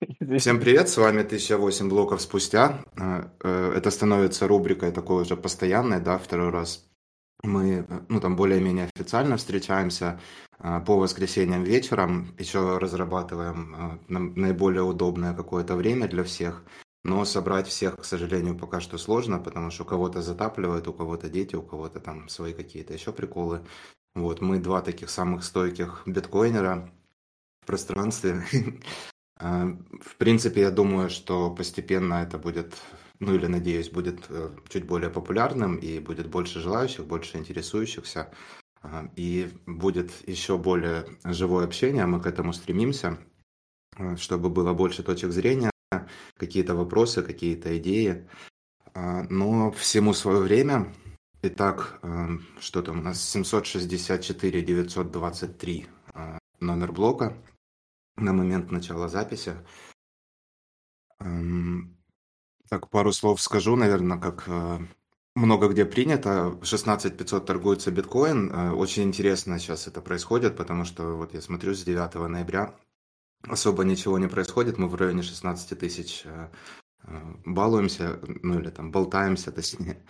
Всем привет, с вами 1008 блоков спустя. Э, э, это становится рубрикой такой уже постоянной, да, второй раз. Мы, э, ну, там более-менее официально встречаемся по воскресеньям вечером, еще разрабатываем наиболее удобное какое-то время для всех. Но собрать всех, к сожалению, пока что сложно, потому что у кого-то затапливает, у кого-то дети, у кого-то там свои какие-то еще приколы. Вот, мы два таких самых стойких биткоинера в пространстве. А, в принципе, я думаю, что постепенно это будет, ну или надеюсь, будет э, чуть более популярным и будет больше желающих, больше интересующихся. А, и будет еще более живое общение, мы к этому стремимся, э, чтобы было больше точек зрения, какие-то вопросы, какие-то идеи. А, но всему свое время. Итак, что там у нас? 764 923 номер блока на момент начала записи. Эм, так, пару слов скажу, наверное, как э, много где принято. 16 500 торгуется биткоин. Э, очень интересно сейчас это происходит, потому что вот я смотрю с 9 ноября особо ничего не происходит. Мы в районе 16 тысяч э, балуемся, ну или там болтаемся, точнее.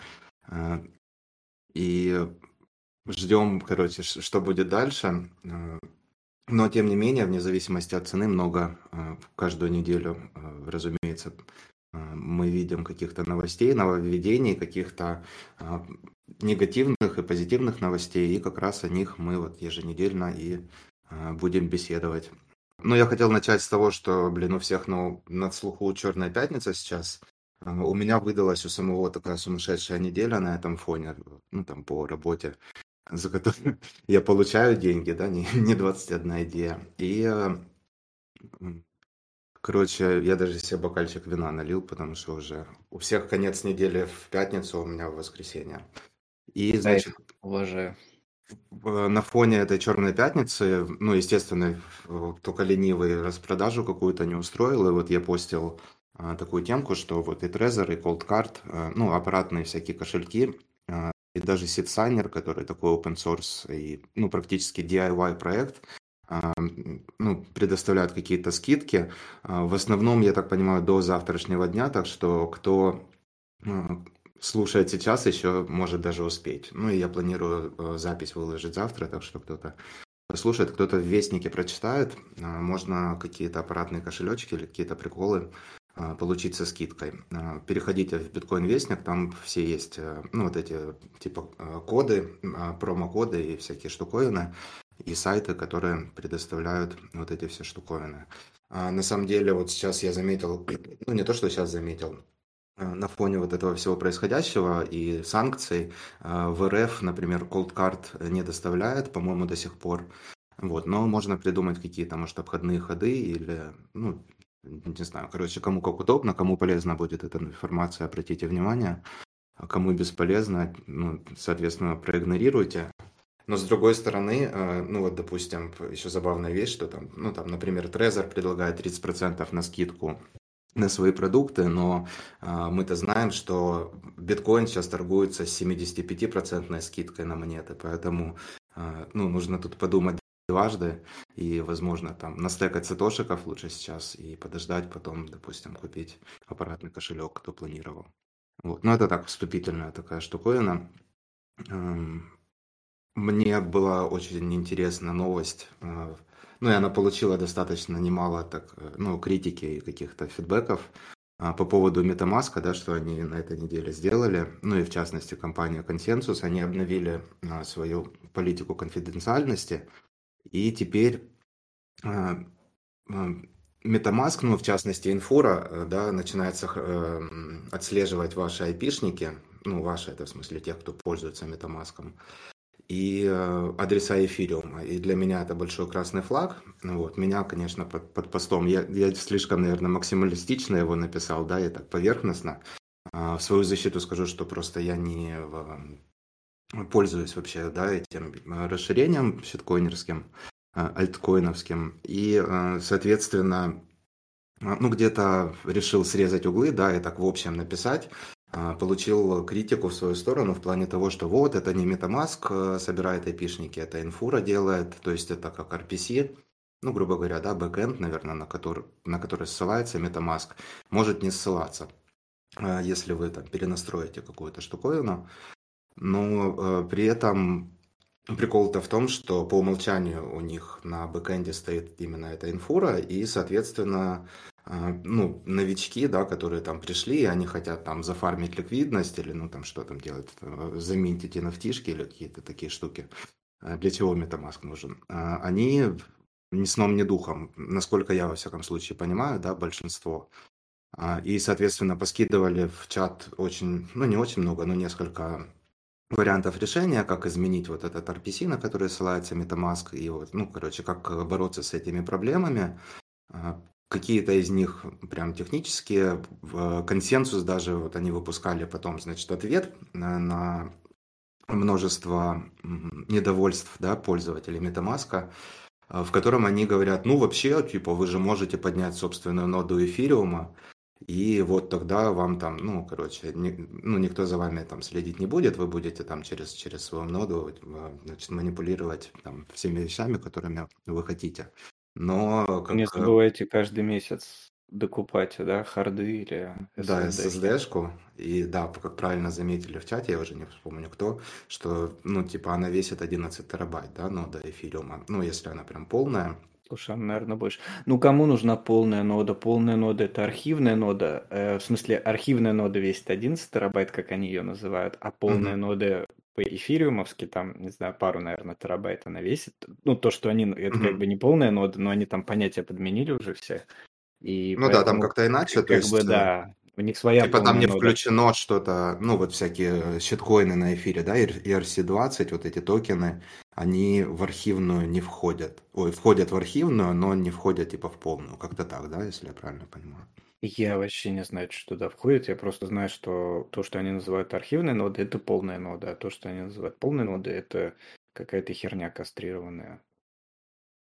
И ждем, короче, что будет дальше. Но, тем не менее, вне зависимости от цены, много э, каждую неделю, э, разумеется, э, мы видим каких-то новостей, нововведений, каких-то негативных и позитивных новостей, и как раз о них мы вот еженедельно и будем беседовать. Ну, я хотел начать с того, что, блин, у всех ну, над слуху «Черная пятница» сейчас. У меня выдалась у самого такая сумасшедшая неделя на этом фоне, ну, там, по работе за который я получаю деньги, да, не, не 21 идея. И, э, короче, я даже себе бокальчик вина налил, потому что уже у всех конец недели в пятницу, у меня в воскресенье. И, значит, уважаю. На фоне этой черной пятницы, ну, естественно, только ленивый распродажу какую-то не устроил, и вот я постил а, такую темку, что вот и Trezor, и Cold Card, а, ну, аппаратные всякие кошельки, а, и даже SeedSigner, который такой open source и ну, практически DIY проект, а, ну, предоставляют какие-то скидки. А, в основном, я так понимаю, до завтрашнего дня, так что кто а, слушает сейчас, еще может даже успеть. Ну и я планирую запись выложить завтра, так что кто-то слушает, кто-то в Вестнике прочитает. Можно какие-то аппаратные кошелечки или какие-то приколы получить со скидкой. А, переходите в Bitcoin Вестник, там все есть, э, ну, вот эти, типа, э, коды, промокоды и всякие штуковины, и сайты, которые предоставляют вот эти все штуковины. На самом деле, вот сейчас я заметил, ну, не то, что сейчас заметил, на фоне вот этого всего происходящего и санкций в РФ, например, Cold Card не доставляет, по-моему, до сих пор. Вот, но можно придумать какие-то, может, обходные ходы или, ну, не знаю, короче, кому как удобно, кому полезна будет эта информация, обратите внимание, а кому бесполезно, ну, соответственно, проигнорируйте. Но с другой стороны, э, ну вот, допустим, еще забавная вещь, что там, ну там, например, Trezor предлагает 30% на скидку на свои продукты, но э, мы-то знаем, что биткоин сейчас торгуется с 75% скидкой на монеты, поэтому э, ну, нужно тут подумать дважды, и, возможно, там настекать сатошиков лучше сейчас и подождать потом, допустим, купить аппаратный кошелек, кто планировал. Вот. Но это так, вступительная такая штуковина. Эм, мне была очень интересна новость, э, ну и она получила достаточно немало так, э, ну, критики и каких-то фидбэков а, по поводу MetaMask, да, что они на этой неделе сделали, ну и в частности компания Consensus, они обновили свою политику конфиденциальности, и теперь а, а, MetaMask, ну, в частности, Инфора, э, да, начинается э, отслеживать ваши айпишники, ну, ваши, это в смысле тех, кто пользуется MetaMask, и э, адреса эфириума. И для меня это большой красный флаг. Вот. Меня, конечно, под, под постом, я, я слишком, наверное, максималистично его написал, да, и так поверхностно. А в свою защиту скажу, что просто я не пользуюсь вообще да, этим э, расширением щиткоинерским, э, альткоиновским. И, э, соответственно, ну, где-то решил срезать углы, да, и так в общем написать. Получил критику в свою сторону в плане того, что вот, это не Metamask собирает айпишники, это Инфура делает, то есть это как RPC. ну, грубо говоря, да, бэкэнд, наверное, на который, на который ссылается MetaMask, может не ссылаться, если вы там перенастроите какую-то штуковину. Но при этом Прикол-то в том, что по умолчанию у них на бэкэнде стоит именно эта инфура, и, соответственно, а, ну, новички, да, которые там пришли, они хотят там зафармить ликвидность или, ну, там, что там делать, э, заминтить nft или какие-то такие штуки, э, для чего MetaMask нужен. Они ни сном, ни духом, насколько я, во всяком случае, понимаю, да, большинство. И, соответственно, поскидывали в чат очень, ну, не очень много, но несколько вариантов решения, как изменить вот этот RPC, на который ссылается MetaMask, и вот, ну, короче, как бороться с этими проблемами. А, какие-то из них прям технические, в консенсус даже, вот они выпускали потом, значит, ответ на, множество недовольств, да, пользователей MetaMask, а, в котором они говорят, ну, вообще, типа, вы же можете поднять собственную ноду эфириума, и вот тогда вам там, ну, короче, не, ну, никто за вами там следить не будет, вы будете там через, через свою ноду э, значит, манипулировать там всеми вещами, которыми вы хотите. Но как... Не забывайте каждый месяц докупать, да, харды или Да, SSD-шку. И да, как правильно заметили в чате, я уже не вспомню кто, что, ну, типа, она весит 11 терабайт, да, нода эфириума. Ну, если она прям полная, Слушай, она, наверное, больше. Ну, кому нужна полная нода? Полная нода – это архивная нода. Э, в смысле, архивная нода весит 11 терабайт, как они ее называют, а полная Мгм. нода по эфириумовски, там, не знаю, пару, наверное, терабайт она весит. Ну, то, что они, это как Мгм. бы не полная нода, но они там понятия подменили уже все. И Ну да, там поэтому, как-то иначе, то как бы, есть э, да, у них своя Типа там не нода. включено что-то, ну вот всякие щиткоины на эфире, да, ERC20, вот эти токены, они в архивную не входят. Ой, входят в архивную, но не входят типа в полную. Как-то так, да, если я правильно понимаю. Я вообще не знаю, что туда входит. Я просто знаю, что то, что они называют архивной нодой, это полная нода, а то, что они называют полной нодой, это какая-то херня кастрированная.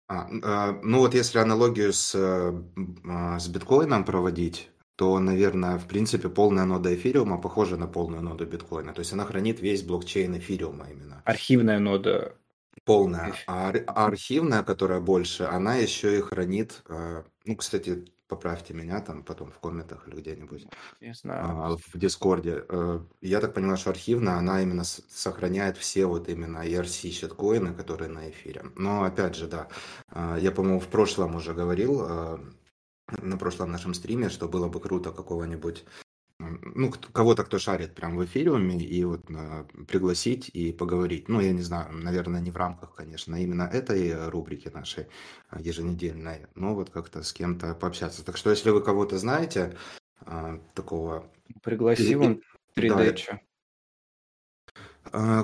А, а, ну вот если аналогию с, э, а, с биткоином проводить, то, наверное, в принципе, полная нода эфириума похожа на полную ноду биткоина. То есть она хранит весь блокчейн эфириума именно. Архивная нода. Полная. А, а архивная, которая больше, она еще и хранит, э, ну, кстати, поправьте меня там потом в комментах или где-нибудь. Не знаю. А, в Дискорде. Э, я так понимаю, что архивная, она именно сохраняет все вот именно ERC щиткоины, которые на эфире. Но опять же, да, а, я, по-моему, в прошлом уже говорил, а, на прошлом нашем стриме, что было бы круто какого-нибудь ну, кого-то, кто шарит прям в эфириуме, и вот пригласить и поговорить. Ну, я не знаю, наверное, не в рамках, конечно, именно этой рубрики нашей еженедельной, но вот как-то с кем-то пообщаться. Так что, если вы кого-то знаете, такого... Пригласи вон 3 да, а,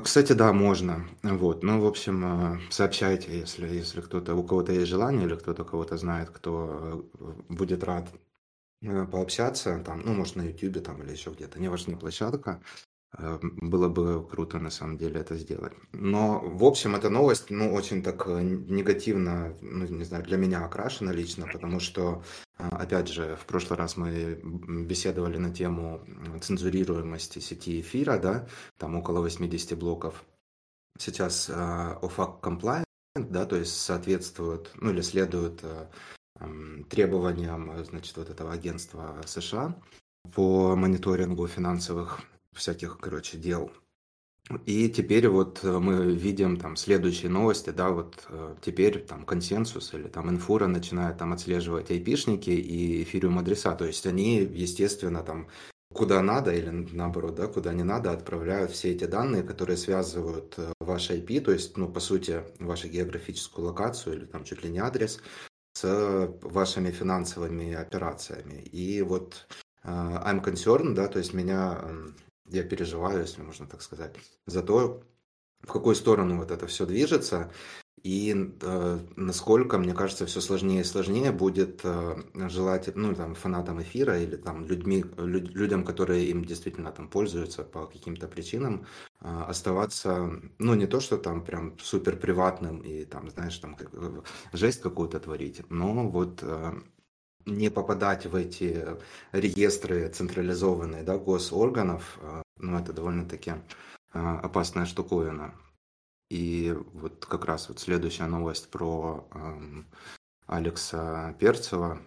кстати, да, можно. Вот. Ну, в общем, а, сообщайте, если, если кто-то, у кого-то есть желание или кто-то кого-то знает, кто э, будет рад э, пообщаться, там, ну, может, на YouTube там или еще где-то, неважно, площадка. Э, было бы круто, на самом деле, это сделать. Но, в общем, эта новость, ну, очень так негативно, ну, не знаю, для меня окрашена лично, потому что а, опять же, в прошлый раз мы беседовали на тему цензурируемости сети эфира, да, там около 80 блоков. Сейчас OFAC compliant, да, то есть соответствует, ну или следует требованиям, значит, вот этого агентства США по мониторингу финансовых всяких, короче, дел и теперь вот э, мы видим там следующие новости, да, вот э, теперь там консенсус или там инфура начинает там отслеживать айпишники и эфириум адреса, то есть они, естественно, там куда надо или наоборот, да, куда не надо, отправляют все эти данные, которые связывают э, ваш IP, то есть, ну, по сути, вашу географическую локацию или там чуть ли не адрес с вашими финансовыми операциями. И вот I'm concerned, да, то есть меня я переживаю, если можно так сказать, за то, в какую сторону вот это все движется, и э, насколько, мне кажется, все сложнее и сложнее будет э, желать, ну, там, фанатам эфира или там людьми, люд, людям, которые им действительно там пользуются по каким-то причинам, э, оставаться, ну, не то, что там прям супер приватным и там, знаешь, там как, э, жесть какую-то творить, но вот э, не попадать в эти реестры централизованные да, госорганов, а, ну, это довольно-таки а, опасная штуковина. И вот как раз вот следующая новость про Алекса Перцева,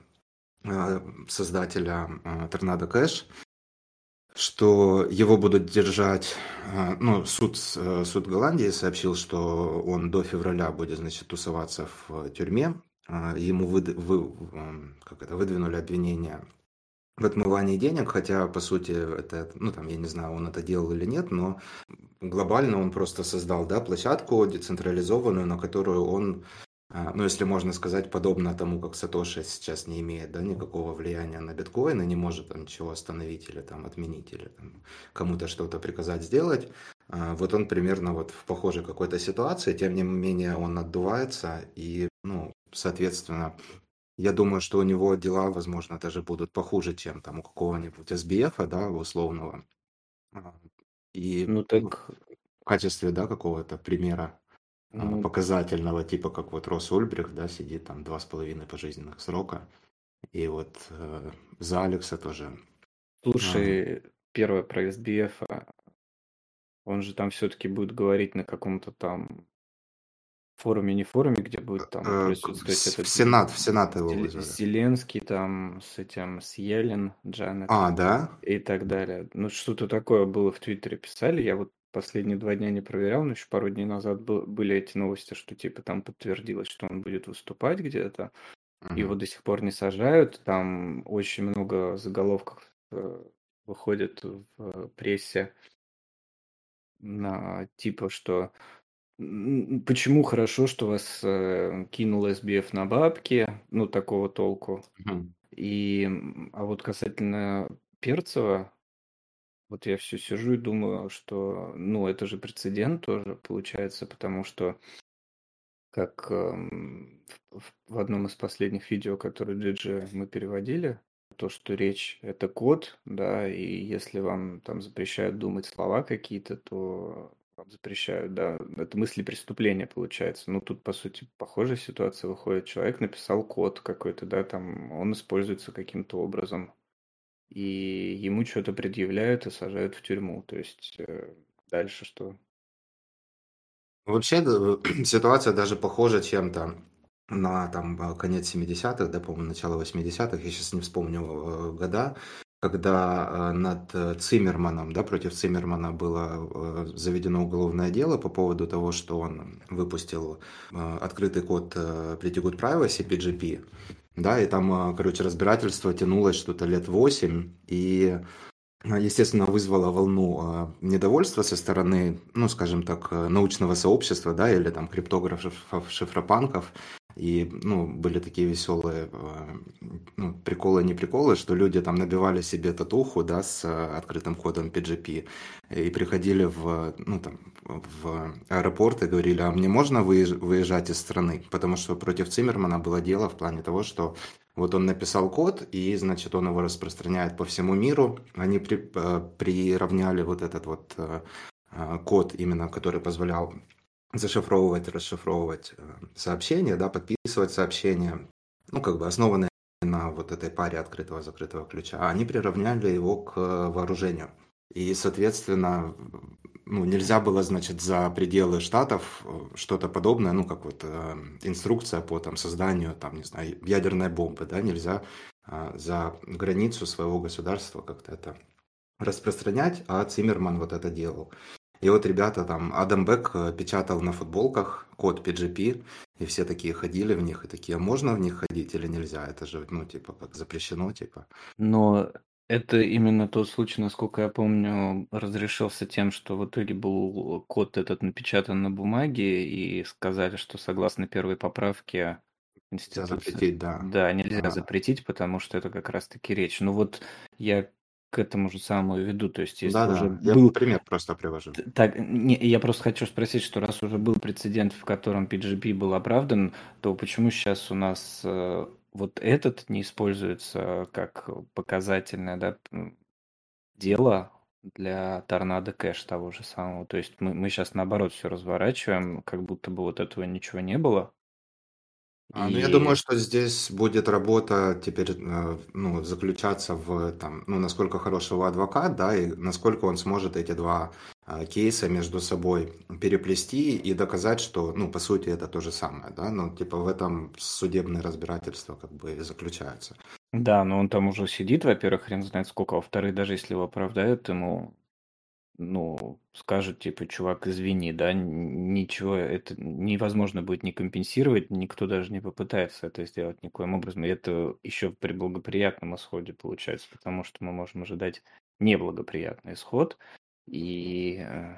э, создателя э, Торнадо Кэш, что его будут держать, э, ну, суд, суд Голландии сообщил, что он до февраля будет, значит, тусоваться в тюрьме, ему вы, вы, как это, выдвинули обвинение в отмывании денег, хотя, по сути, это, ну, там, я не знаю, он это делал или нет, но глобально он просто создал, да, площадку децентрализованную, на которую он, а, ну, если можно сказать, подобно тому, как Сатоши сейчас не имеет, да, никакого влияния на биткоин и не может там ничего остановить или там отменить, или там кому-то что-то приказать сделать, а, вот он примерно вот в похожей какой-то ситуации, тем не менее он отдувается и, ну, соответственно, я думаю, что у него дела, возможно, даже будут похуже, чем там у какого-нибудь SBF, да, условного. А, и Ну ну, так, в качестве, да, какого-то примера а, ну, показательного, типа как вот Рос Ульбрих, да, сидит там два с половиной пожизненных срока. И вот э, за Алекса тоже. А, слушай, первое про SBF, а, он же там все-таки будет говорить на каком-то там форуме, не форуме, где будет там э, к- присутствовать в этот в Сенат, в Сенат его вызвали. Зеленский там с этим, с Елен, Джанет А, да? и так далее. Ну, что-то такое было в Твиттере писали. Я вот последние два дня не проверял, но еще пару дней назад был- были эти новости, что типа там подтвердилось, что он будет выступать где-то. Его Мгм. до сих пор не сажают. Там очень много заголовков э, выходит в э, прессе на типа, что почему хорошо, что вас э, кинул SBF на бабки, ну, такого толку. Мгм. И, а вот касательно Перцева, вот я все сижу и думаю, что, ну, это же прецедент тоже получается, потому что, как эм, в, в- в одном из последних видео, которые Джиджи мы переводили, то, что речь это код, да, и если вам там запрещают думать слова какие-то, то вам запрещают, да, это мысли преступления получается. Ну, тут, по сути, похожая ситуация выходит. Человек написал код какой-то, да, там, он используется каким-то образом и ему что-то предъявляют и сажают в тюрьму. То есть э, дальше что? Вообще, ситуация даже похожа чем-то на там конец 70-х, да, по-моему, начало 80-х, я сейчас не вспомню э, года, когда э, над э, Циммерманом, да, против Циммермана было э, заведено уголовное дело по поводу того, что он выпустил открытый код Pretty Good Privacy, PGP, да, и там, короче, разбирательство тянулось что-то лет 8, и естественно, вызвало волну недовольства со стороны, ну, скажем так, научного сообщества, да, или там криптографов, шифропанков. И, ну, были такие веселые э, ну, приколы, не приколы, что люди там набивали себе татуху, да, с э, открытым кодом PGP и приходили в, ну, там, в аэропорт и говорили, а мне можно выезж- выезжать из страны? Потому что против Циммермана было дело в плане того, что вот он написал код, и, значит, он его распространяет по всему миру. Они при, э, приравняли вот этот вот код, именно который позволял зашифровывать, расшифровывать э, сообщения, да, подписывать сообщения, ну, как бы основанные на вот этой паре открытого-закрытого ключа, а они приравняли его к вооружению. И, соответственно, ну, нельзя было, значит, за пределы штатов э, что-то подобное, ну, как вот э, инструкция по там созданию, там, не знаю, ядерной бомбы, да, нельзя э, за границу своего государства как-то это распространять, а Циммерман вот это делал. И вот ребята там, Адам Бек э, печатал на футболках код PGP, и все такие ходили в них, и такие, а можно в них ходить или нельзя? Это же, ну, типа, как запрещено, типа. Но это именно тот случай, насколько я помню, разрешился тем, что в итоге был код этот напечатан на бумаге и сказали, что согласно первой поправке Нельзя Конституции, запретить, да. да, нельзя А, запретить, потому что это как раз-таки речь. Ну вот я к этому же самому веду, то есть если Да-да, уже я был пример просто привожу. Так, не, я просто хочу спросить, что раз уже был прецедент, в котором PGP был оправдан, то почему сейчас у нас э, вот этот не используется как показательное да, дело для торнадо кэш того же самого? То есть мы, мы сейчас наоборот все разворачиваем, как будто бы вот этого ничего не было. А, ну, я думаю, что здесь будет работа теперь, э, ну, заключаться в, там, ну, насколько хорошего адвокат, да, и насколько он сможет эти два а, кейсы между собой переплести и доказать, что, ну, по сути, это то же самое, да, ну, типа в этом судебное разбирательство как бы и заключается. Да, но он там уже сидит, во-первых, хрен знает сколько, а во-вторых, даже если его оправдают, ему, ну, скажут, типа, чувак, извини, да, ничего, это невозможно будет не компенсировать, никто даже не попытается это сделать никоим образом, и это еще при благоприятном исходе получается, потому что мы можем ожидать неблагоприятный исход, и э,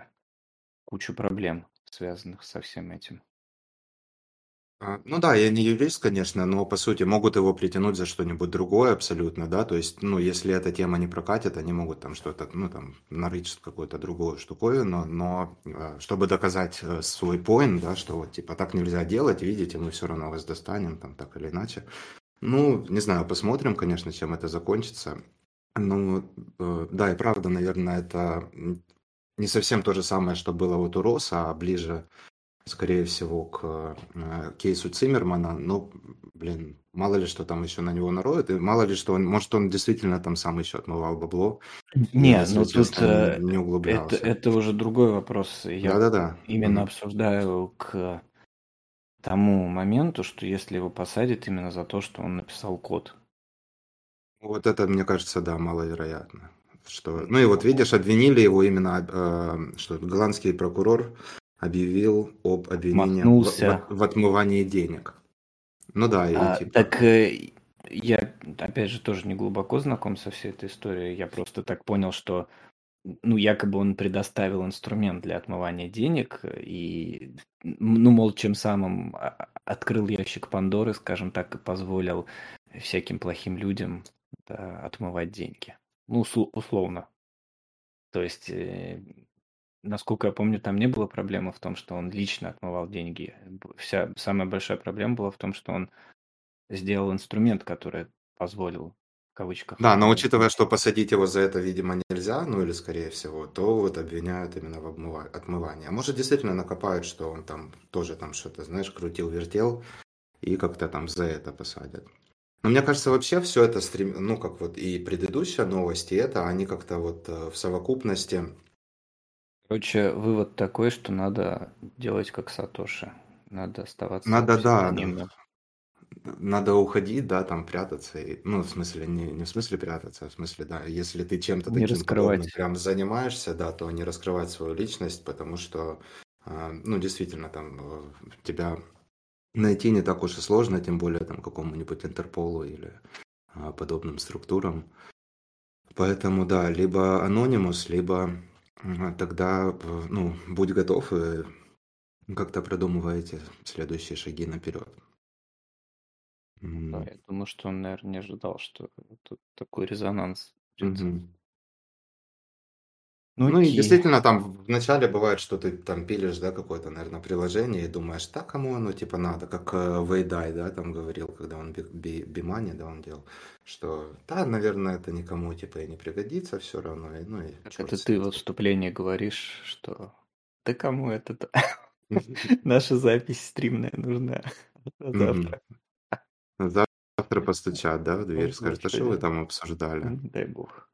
кучу проблем, связанных со всем этим. А, Ну да, я не юрист, конечно, но по сути могут его притянуть за что-нибудь другое абсолютно, да, то есть, ну, если эта тема не прокатит, они могут там что-то, ну, там, нарыть какую-то другую штуковину, но э, чтобы доказать э, свой поинт, да, что вот, типа, так нельзя делать, видите, мы все равно вас достанем, там, так или иначе. Ну, не знаю, посмотрим, конечно, чем это закончится. Ну, э, да, и правда, наверное, это не совсем то же самое, что было вот у Роса, а ближе, скорее всего, к э, кейсу Циммермана. Ну, блин, мало ли что там еще на него нароют, и мало ли что он, может, он действительно там сам еще отмывал бабло. Не, ну тут э, не углублялся. Это, это уже другой вопрос. Я Да-да-да. именно mm. обсуждаю к тому моменту, что если его посадят именно за то, что он написал код. Вот это, мне кажется, да, маловероятно. Что... Ну и вот видишь, обвинили его именно, э, что голландский прокурор объявил об обвинении в, в, в отмывании денег. Ну да, и а, типа... Так э, я, опять же, тоже не глубоко знаком со всей этой историей. Я просто так понял, что ну, якобы он предоставил инструмент для отмывания денег и, ну, мол, чем самым а, открыл ящик Пандоры, скажем так, и позволил всяким плохим людям да, отмывать деньги. Ну, условно. То есть, э, насколько я помню, там не было проблемы в том, что он лично отмывал деньги. Вся самая большая проблема была в том, что он сделал инструмент, который позволил в кавычках. Да, но учитывая, что посадить его за это, видимо, нельзя, ну или скорее всего, то вот обвиняют именно в обмыва- отмывании. А может, действительно накопают, что он там тоже там что-то, знаешь, крутил-вертел, и как-то там за это посадят. Но мне кажется, вообще все это, стрем... ну, как вот и предыдущая новость, и это, они как-то вот э, в совокупности... Короче, вывод такой, что надо делать как Сатоши. Надо оставаться Надо, да, надо уходить, да, там прятаться. И, ну, в смысле, не, не в смысле прятаться, а в смысле, да, если ты чем-то таким подобным раскрывать. прям занимаешься, да, то не раскрывать свою личность, потому что, э, ну, действительно, там э, тебя найти не так уж и сложно, тем более там какому-нибудь Интерполу или а, подобным структурам. Поэтому да, либо анонимус, либо а, тогда, ну, будь готов и как-то продумываете следующие шаги наперед. Да, я думаю, что он, наверное, не ожидал, что тут такой резонанс. Угу. Ну, Ну и действительно, там вначале бывает, что ты там пилишь, да, какое-то, наверное, приложение и думаешь, так, кому оно типа надо, как э, Вейдай, да, там говорил, когда он Би- Би- Бимани, да, он делал, что, да, наверное, это никому типа и не пригодится все равно, и, ну и это ты в вступлении говоришь, что да кому это-то? Наша запись стримная нужна завтра. Завтра постучат, да, в дверь, скажут, а что вы там обсуждали? Дай бог.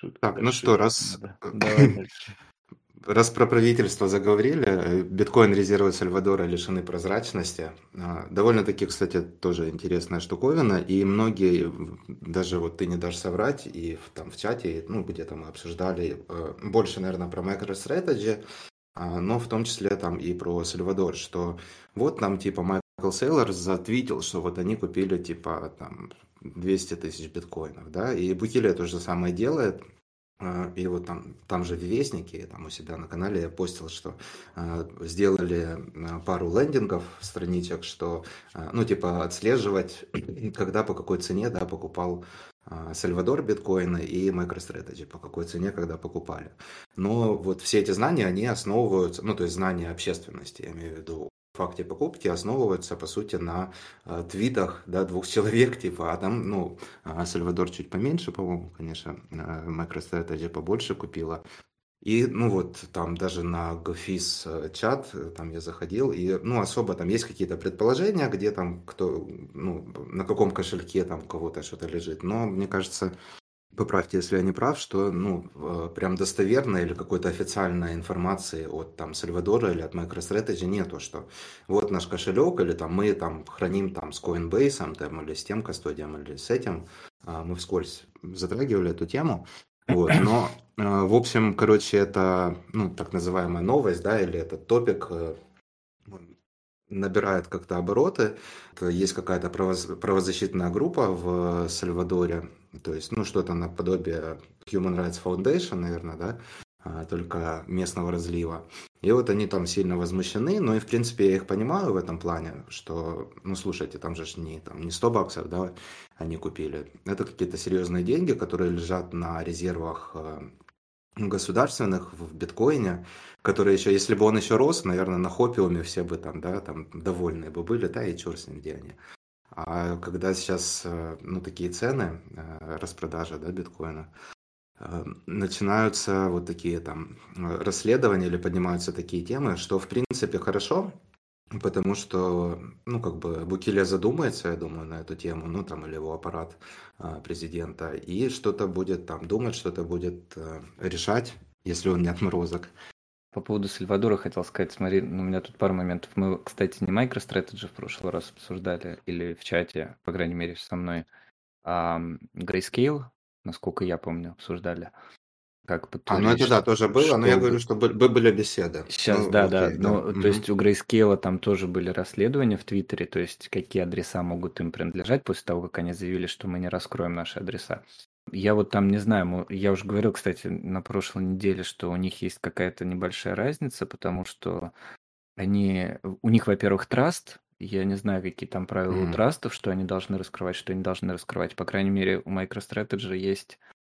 Шутки Так, ну что, раз, раз про правительство заговорили, биткоин-резервы Сальвадора лишены прозрачности. А, довольно-таки, кстати, тоже интересная штуковина, и многие, даже вот ты не дашь соврать, и в, там в чате, ну, где-то мы обсуждали э, больше, наверное, про MicroStrategy, а, но в том числе там и про Сальвадор, что вот нам типа Майкл Сейлор затвитил, что вот они купили типа там 200 тысяч биткоинов, да, и Букилия то же самое делает, а, и вот там, там же в Вестнике, там у себя на канале я постил, что э, сделали пару лендингов, страничек, что, ну, типа, отслеживать, когда, по какой цене, да, покупал Сальвадор биткоины и MicroStrategy, по какой цене, когда покупали. Но вот все эти знания, они основываются, ну, то есть знания общественности, я имею в виду факте покупки основываются, по сути, на э, твитах да, двух человек, типа, а там, ну, Сальвадор чуть поменьше, по-моему, конечно, э, MicroStrategy побольше купила. И, ну, вот там даже на GoFis э, чат, там я заходил, и, ну, особо там есть какие-то предположения, где там кто, ну, на каком кошельке там кого-то что-то лежит, но, мне кажется, поправьте, если я не прав, что, ну, прям достоверной или какой-то официальной информации от там Сальвадора или от MicroStrategy нету, что вот наш кошелек или там мы там храним там с Coinbase там, или с тем кастодием или с этим. А, мы вскользь затрагивали эту тему. Вот, но, э, в общем, короче, это, ну, так называемая новость, да, или этот топик э, набирает как-то обороты. Есть какая-то правозащитная группа в Сальвадоре, то есть, ну, что-то наподобие Human Rights Foundation, наверное, да, а, только местного разлива. И вот они там сильно возмущены, но и, в принципе, я их понимаю в этом плане, что, ну, слушайте, там же не, там, не 100 баксов, да, они купили. Это какие-то серьезные деньги, которые лежат на резервах э, государственных в биткоине, которые еще, если бы он еще рос, наверное, на хопиуме все бы там, да, там довольные бы были, да, и черт с ним, где они. А когда сейчас, э, ну, такие цены, э, распродажа, да, биткоина, э, начинаются вот такие там расследования или поднимаются такие темы, что в принципе хорошо, потому что, ну, как бы Букиле задумается, я думаю, на эту тему, ну, там, или его аппарат президента, и что-то будет там думать, что-то будет решать, если он не отморозок. По поводу Сальвадора хотел сказать, смотри, ну, у меня тут пару моментов. Мы, кстати, не MicroStrategy в прошлый раз обсуждали, или в чате, по крайней мере, со мной, а Grayscale, насколько я помню, обсуждали. Как а, ну это да, тоже было, что... но я говорю, что были беседы. Сейчас, ну, да, окей, да. Ну, да. то угу. есть у Grayscale там тоже были расследования в Твиттере, то есть какие адреса могут им принадлежать после того, как они заявили, что мы не раскроем наши адреса. Я вот там не знаю, я уже говорил, кстати, на прошлой неделе, что у них есть какая-то небольшая разница, потому что они, у них, во-первых, траст, я не знаю, какие там правила у трастов, что они должны раскрывать, что они должны раскрывать. По крайней мере, у MicroStrategy есть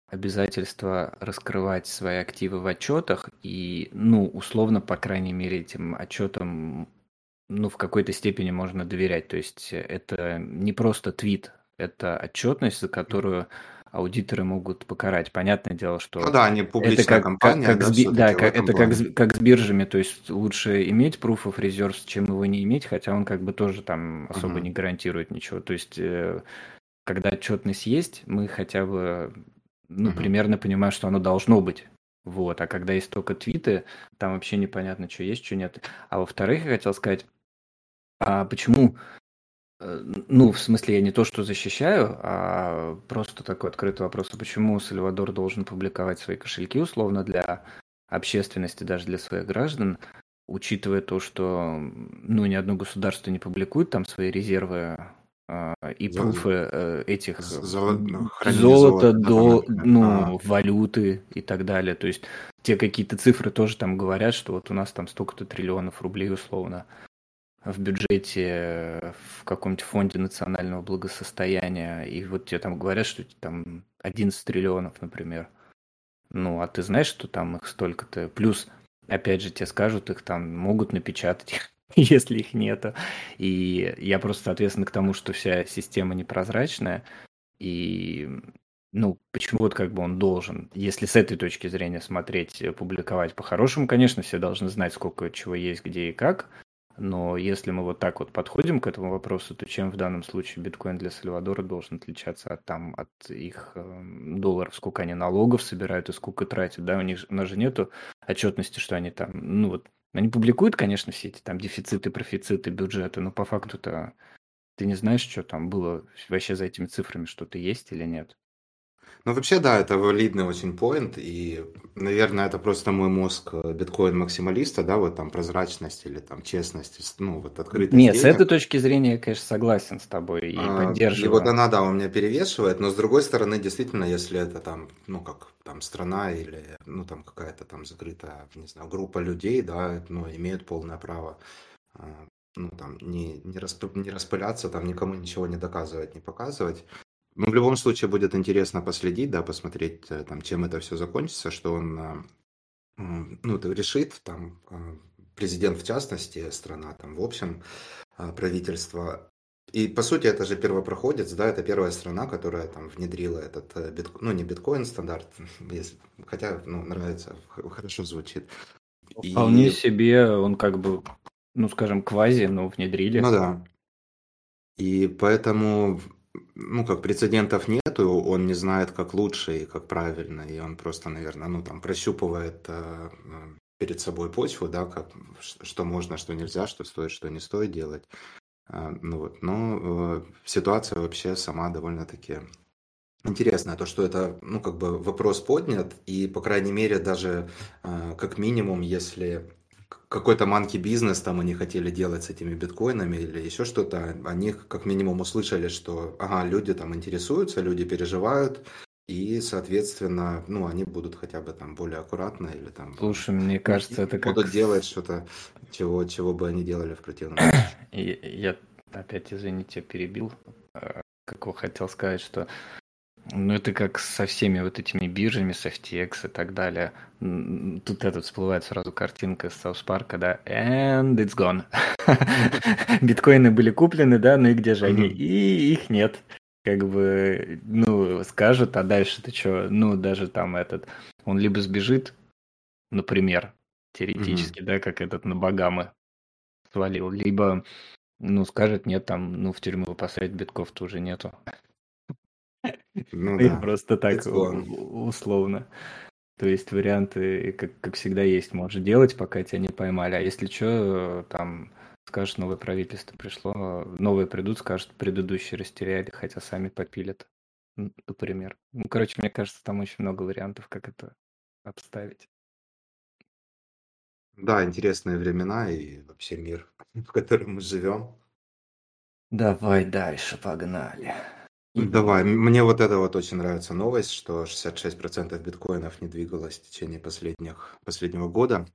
обязательство раскрывать свои активы в отчетах, и, ну, условно, по крайней мере, этим отчетам, ну, в какой-то степени можно доверять. То есть это не просто твит, это отчетность, за которую аудиторы могут покарать. Понятное дело, что ну да, они публичная это как, компания, как, как да, да как, это как, как с биржами, то есть лучше иметь proof of reserves, чем его не иметь, хотя он как бы тоже там особо угу. не гарантирует ничего. То есть э, когда отчетность есть, мы хотя бы ну, угу. примерно понимаем, что оно должно быть. Вот, а когда есть только твиты, там вообще непонятно, что есть, что нет. А во-вторых, я хотел сказать, а почему ну, в смысле, я не то, что защищаю, а просто такой открытый вопрос, а почему Сальвадор должен публиковать свои кошельки условно для общественности, даже для своих граждан, учитывая то, что ну, ни одно государство не публикует там свои резервы э, и Золото. пруфы э, этих Золото, ну, золота, до, ну, а. валюты и так далее. То есть те какие-то цифры тоже там говорят, что вот у нас там столько-то триллионов рублей условно в бюджете в каком-нибудь фонде национального благосостояния, и вот тебе там говорят, что там 11 триллионов, например. Ну, а ты знаешь, что там их столько-то? Плюс, опять же, тебе скажут, их там могут напечатать, если их нету. И я просто, соответственно, к тому, что вся система непрозрачная, и ну, почему вот как бы он должен, если с этой точки зрения смотреть, публиковать по-хорошему, конечно, все должны знать, сколько чего есть, где и как, но если мы вот так вот подходим к этому вопросу, то чем в данном случае биткоин для Сальвадора должен отличаться от, там, от их э, долларов, сколько они налогов собирают и сколько тратят, да, у них у нас же нету отчетности, что они там, ну вот, они публикуют, конечно, все эти там дефициты, профициты, бюджеты, но по факту-то ты не знаешь, что там было вообще за этими цифрами, что-то есть или нет. Ну, вообще, да, это валидный очень поинт, и, наверное, это просто мой мозг э, биткоин-максималиста, да, вот там прозрачность или там честность, ну, вот открытость Нет, денег. с этой точки зрения я, конечно, согласен с тобой и а, поддерживаю. И вот она, да, у меня перевешивает, но с другой стороны, действительно, если это там, ну, как там страна или, ну, там какая-то там закрытая, не знаю, группа людей, да, ну, имеют полное право а, ну, там, не, не, расп, не распыляться, там, никому ничего не доказывать, не показывать. Ну, в любом случае будет интересно последить, да, посмотреть, э, там, чем это все закончится, что он, э, ну, решит, там, э, президент в частности, страна там в общем, правительство. И, по сути, это же первопроходец, да, это первая страна, которая там внедрила этот, бит, ну, не биткоин стандарт, если, хотя, ну, нравится, хорошо звучит. Вполне И... себе он как бы, ну, скажем, квази, но внедрили. Ну да. И поэтому ну, как прецедентов нету, он не знает, как лучше и как правильно, и он просто, наверное, ну, там, прощупывает э, э, перед собой почву, да, как, что можно, что нельзя, что стоит, что не стоит делать. А, ну вот, но ситуация вообще сама довольно-таки интересная, то, что это, ну, как бы вопрос поднят, и, по крайней мере, даже как минимум, если какой-то манки бизнес там они хотели делать с этими биткоинами или еще что-то, они как минимум услышали, что, ага, люди там интересуются, люди переживают, и, соответственно, ну, они будут хотя бы там более аккуратно или там... Слушай, мне кажется, это как... Будут делать что-то, чего, чего бы они делали в противном случае. Я опять, извините, перебил. Э, как хотел сказать, что ну, это как со всеми вот этими биржами, с FTX и так далее. Тут этот всплывает сразу картинка из Саус Парка, да, and it's gone. Биткоины были куплены, да, ну и где же они? И их нет. Как бы, ну, скажут, а дальше ты что? Ну, даже там этот, он либо сбежит, например, теоретически, да, как этот на Багамы свалил, либо, ну, скажет, нет, там, ну, в тюрьму посадить битков-то уже нету. Ну да. Просто так условно. То есть варианты, как, как всегда, есть. Можешь делать, пока тебя не поймали. А если что, там скажешь, новое правительство пришло, новые придут, скажут, предыдущие растеряли, хотя сами попилят, например. Ну, короче, мне кажется, там очень много вариантов, как это обставить. Да, интересные времена и вообще мир, в котором мы живем. Давай дальше, погнали. Давай, мне вот это вот очень нравится новость, что 66% биткоинов не двигалось в течение последних, последнего года.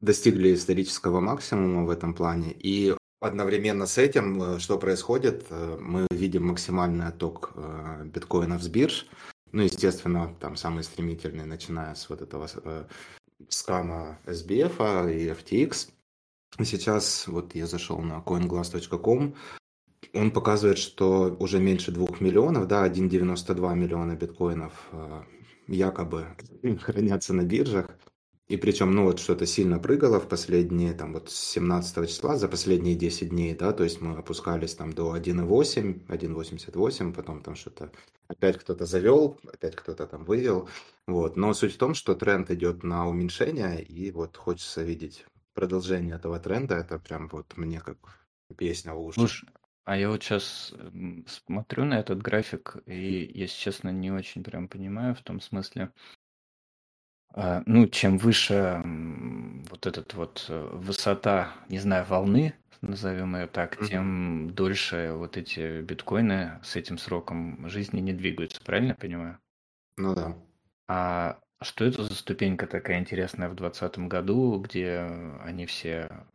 Достигли исторического максимума в этом плане. И одновременно с этим, э, что происходит, э, мы видим максимальный отток э, биткоинов с бирж. Ну, естественно, там самый стремительный, начиная с вот этого скама SBF и FTX. Сейчас вот я зашел на coinglass.com, он показывает, что уже меньше 2 миллионов, да, 1,92 миллиона биткоинов э, якобы хранятся на биржах. И причем, ну вот что-то сильно прыгало в последние, там вот с 17 числа, за последние 10 дней, да, то есть мы опускались там до 1,8, 1,88, потом там что-то опять кто-то завел, опять кто-то там вывел, вот. Но суть в том, что тренд идет на уменьшение, и вот хочется видеть продолжение этого тренда, это прям вот мне как песня уши. Слушай, а я вот сейчас смотрю на этот график и, если честно, не очень прям понимаю в том смысле, а, ну, чем выше вот этот вот э, высота, не знаю, волны, назовем ее так, Мгм. тем дольше вот эти биткоины с этим сроком жизни не двигаются, правильно я понимаю? Ну да. А что это за ступенька такая интересная в двадцатом году, где они все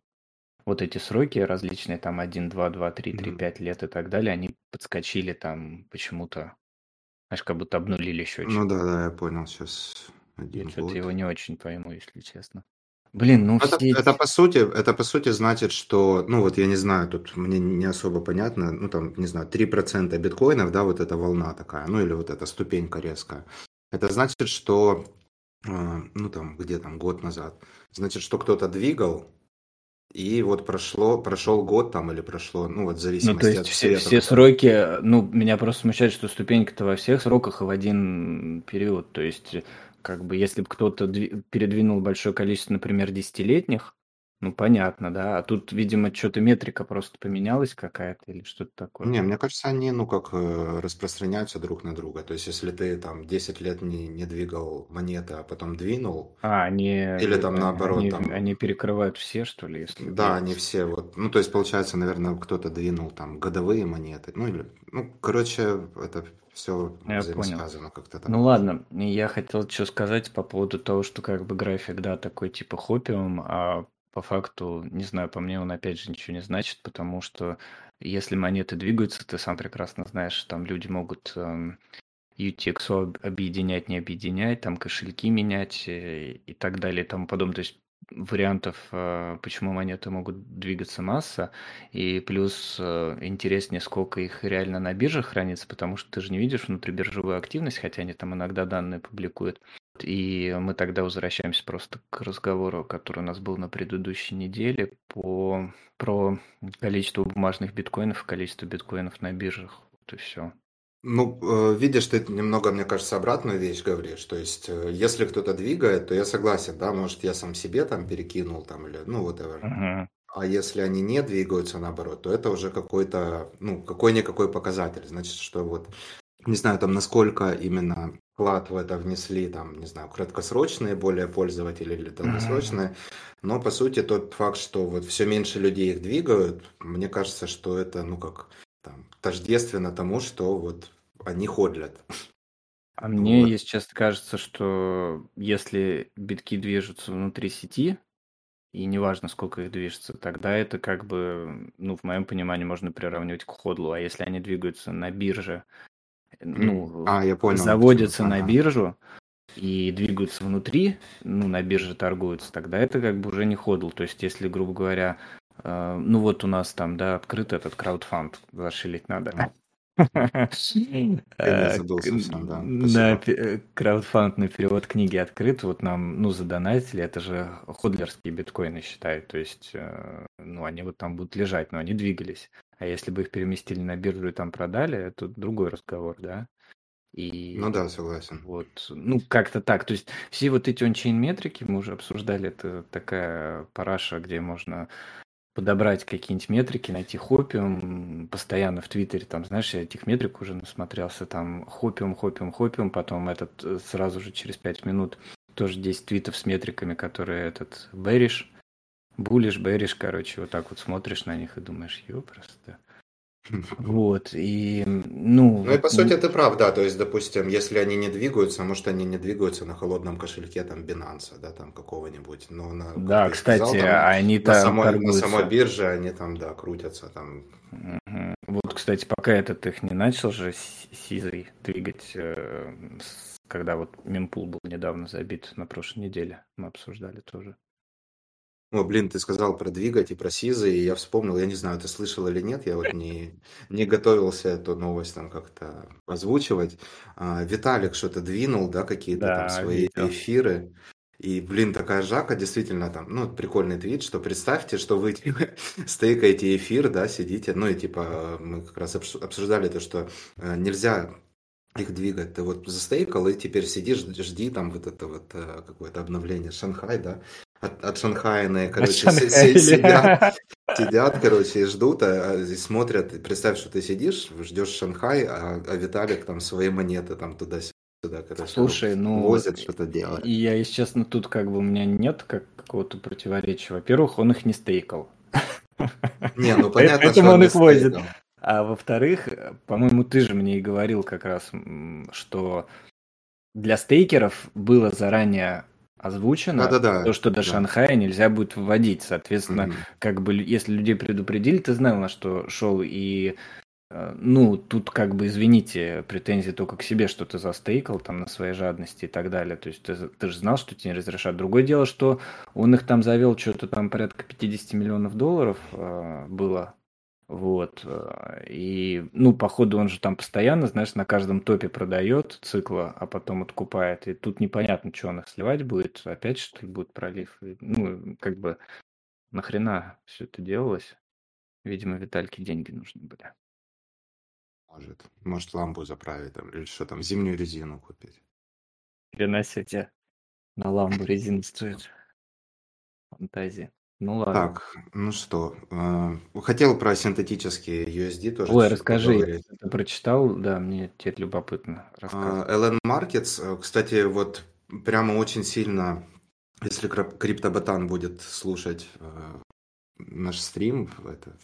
вот эти сроки различные, там 1, 2, 2, 3, 3, 5 лет и так далее, они подскочили там почему-то, знаешь, как будто обнулили счетчик. Ну да, да, я понял, сейчас Я что-то его не очень пойму, если честно. Блин, ну Это, все это по сути, это по сути значит, что, ну вот я не знаю, тут мне не особо понятно, ну там, не знаю, 3% биткоинов, да, вот эта волна такая, ну или вот эта ступенька резкая. Это значит, что, э, ну там, где там, год назад, значит, что кто-то двигал, и вот прошло, прошел год там или прошло, ну вот в Ну, то есть все, все сроки, ну, меня просто смущает, что ступенька-то во всех сроках и в один период. То есть, как бы, если бы кто-то передвинул большое количество, например, десятилетних, ну, понятно, да. А тут, видимо, что-то метрика просто поменялась какая-то или что-то такое. Не, мне кажется, они, ну, как э, распространяются друг на друга. То есть, если ты там 10 лет не, не двигал монеты, а потом двинул, А, они, или там наоборот, они, там, они перекрывают все, что ли, если да, они все вот, ну, то есть, получается, наверное, кто-то двинул там годовые монеты, ну, или, ну, короче, это все Я понял. как-то так. Ну ладно, я хотел что сказать по поводу того, что как бы график, да, такой типа хопиум, а по факту, не знаю, по мне он опять же ничего не значит, потому что если монеты двигаются, ты сам прекрасно знаешь, там люди могут эм, UTXO объединять, не объединять, там кошельки менять э, и так далее и тому подобное. То есть вариантов, э, почему монеты могут двигаться масса, и плюс э, интереснее, сколько их реально на биржах хранится, потому что ты же не видишь внутрибиржевую активность, хотя они там иногда данные публикуют. И мы тогда возвращаемся просто к разговору, который у нас был на предыдущей неделе по, про количество бумажных биткоинов и количество биткоинов на биржах. Вот и все. Ну, э, видишь, ты немного, мне кажется, обратную вещь говоришь. То есть, э, если кто-то двигает, то я согласен, да, может, я сам себе там перекинул там или, ну, whatever. Мгм. А если они не двигаются наоборот, то это уже какой-то, ну, какой-никакой показатель. Значит, что вот, не знаю, там, насколько именно вклад в это внесли, там, не знаю, краткосрочные более пользователи или долгосрочные. Но, по сути, тот факт, что вот все меньше людей их двигают, мне кажется, что это, ну, как там, тождественно тому, что вот они ходят. А мне, Вот. если честно, кажется, что если битки движутся внутри сети, и неважно, сколько их движется, тогда это как бы, ну, в моем понимании, можно приравнивать к ходлу. А если они двигаются на бирже, ну, А, я понял. заводятся на Ага. биржу и двигаются внутри, ну, на бирже торгуются, тогда это как бы уже не ходл. То есть, если, грубо говоря, э, ну вот у нас там, да, открыт этот краудфанд, зашилить надо. Э, да. На э, краудфанд на перевод книги открыт, вот нам, ну, задонатили, это же ходлерские биткоины считают, то есть, э, ну, они вот там будут лежать, но они двигались. А если бы их переместили на биржу и там продали, это другой разговор, да? Ну И да, согласен. вот, ну, как-то так. То есть все вот эти ончейн метрики, мы уже обсуждали, это такая параша, где можно подобрать какие-нибудь метрики, найти хопиум, постоянно в Твиттере, там, знаешь, я этих метрик уже насмотрелся, там, хопиум, хопиум, хопиум, потом этот э, сразу же через 5 минут тоже 10 твитов с метриками, которые этот берешь, булишь, берешь, короче, вот так вот смотришь на них и думаешь, ё, просто. Вот, и, ну, Ну и по сути ты прав, да, то есть, допустим, если они не двигаются, может они не двигаются на холодном кошельке там Binance, да, там какого-нибудь, но на, да, ты и сказал, кстати, там они на там самой, на самой бирже они там, да, крутятся там. Вот, кстати, пока этот их не начал же Си- Сизый двигать, э, когда вот мемпул был недавно забит на прошлой неделе, мы обсуждали тоже. О, блин, ты сказал про двигать и про Сизы, и я вспомнил, я не знаю, ты слышал или нет, я вот не, не готовился эту новость там как-то озвучивать. А, Виталик что-то двинул, да, какие-то там Да, свои видел. эфиры. И, блин, такая жака, действительно там, ну, прикольный твит, что представьте, что вы типа, стейкаете эфир, да, сидите, ну, и типа, мы как раз обсу- обсуждали то, что э, нельзя их двигать. Ты вот застейкал, и теперь сидишь, жди там вот это вот э, какое-то обновление Шанхай, да, от, от Шанхайные, От короче, си- си- сидят, сидят, короче, и ждут, а, и смотрят. И Представь, что ты сидишь, ждешь Шанхай, а, а Виталик там свои монеты там туда-сюда, короче, Слушай, ну, возят, что-то делает. и я, если честно, тут как бы у меня нет как какого-то противоречия. Во-первых, он их не стейкал. Не, ну понятно, Поэтому что он их возит. стейкал. А во-вторых, по-моему, ты же мне и говорил как раз, что для стейкеров было заранее озвучено Да-да-да, то, что до да. Шанхая нельзя будет выводить. Соответственно, Мгм. как бы, если людей предупредили, ты знал, на что шел. И, э, ну, тут как бы, извините, претензии только к себе, что ты застейкал там на своей жадности и так далее. То есть ты, ты же знал, что тебе не разрешат. Другое дело, что он их там завел, что-то там порядка 50 миллионов долларов э, было. Вот. э, И, ну, походу, он же там постоянно, знаешь, на каждом топе продает цикла, а потом откупает. И тут непонятно, что он их сливать будет. Опять, что ли, будет пролив. Ну, как бы, нахрена все это делалось? Видимо, Витальке деньги нужны были. Может, может лампу заправить там, или что там, зимнюю резину купить. Хрена себе на ламбу резина стоит. Фантазия. Ну ладно. Так, ну что, э, хотел про синтетические USD тоже Ой, чуть-чуть расскажи, поговорить. если ты прочитал, да, мне теперь любопытно. Рассказывай. LN Markets, э, кстати, вот прямо очень сильно, если крип- криптобатан будет слушать э, наш стрим, это,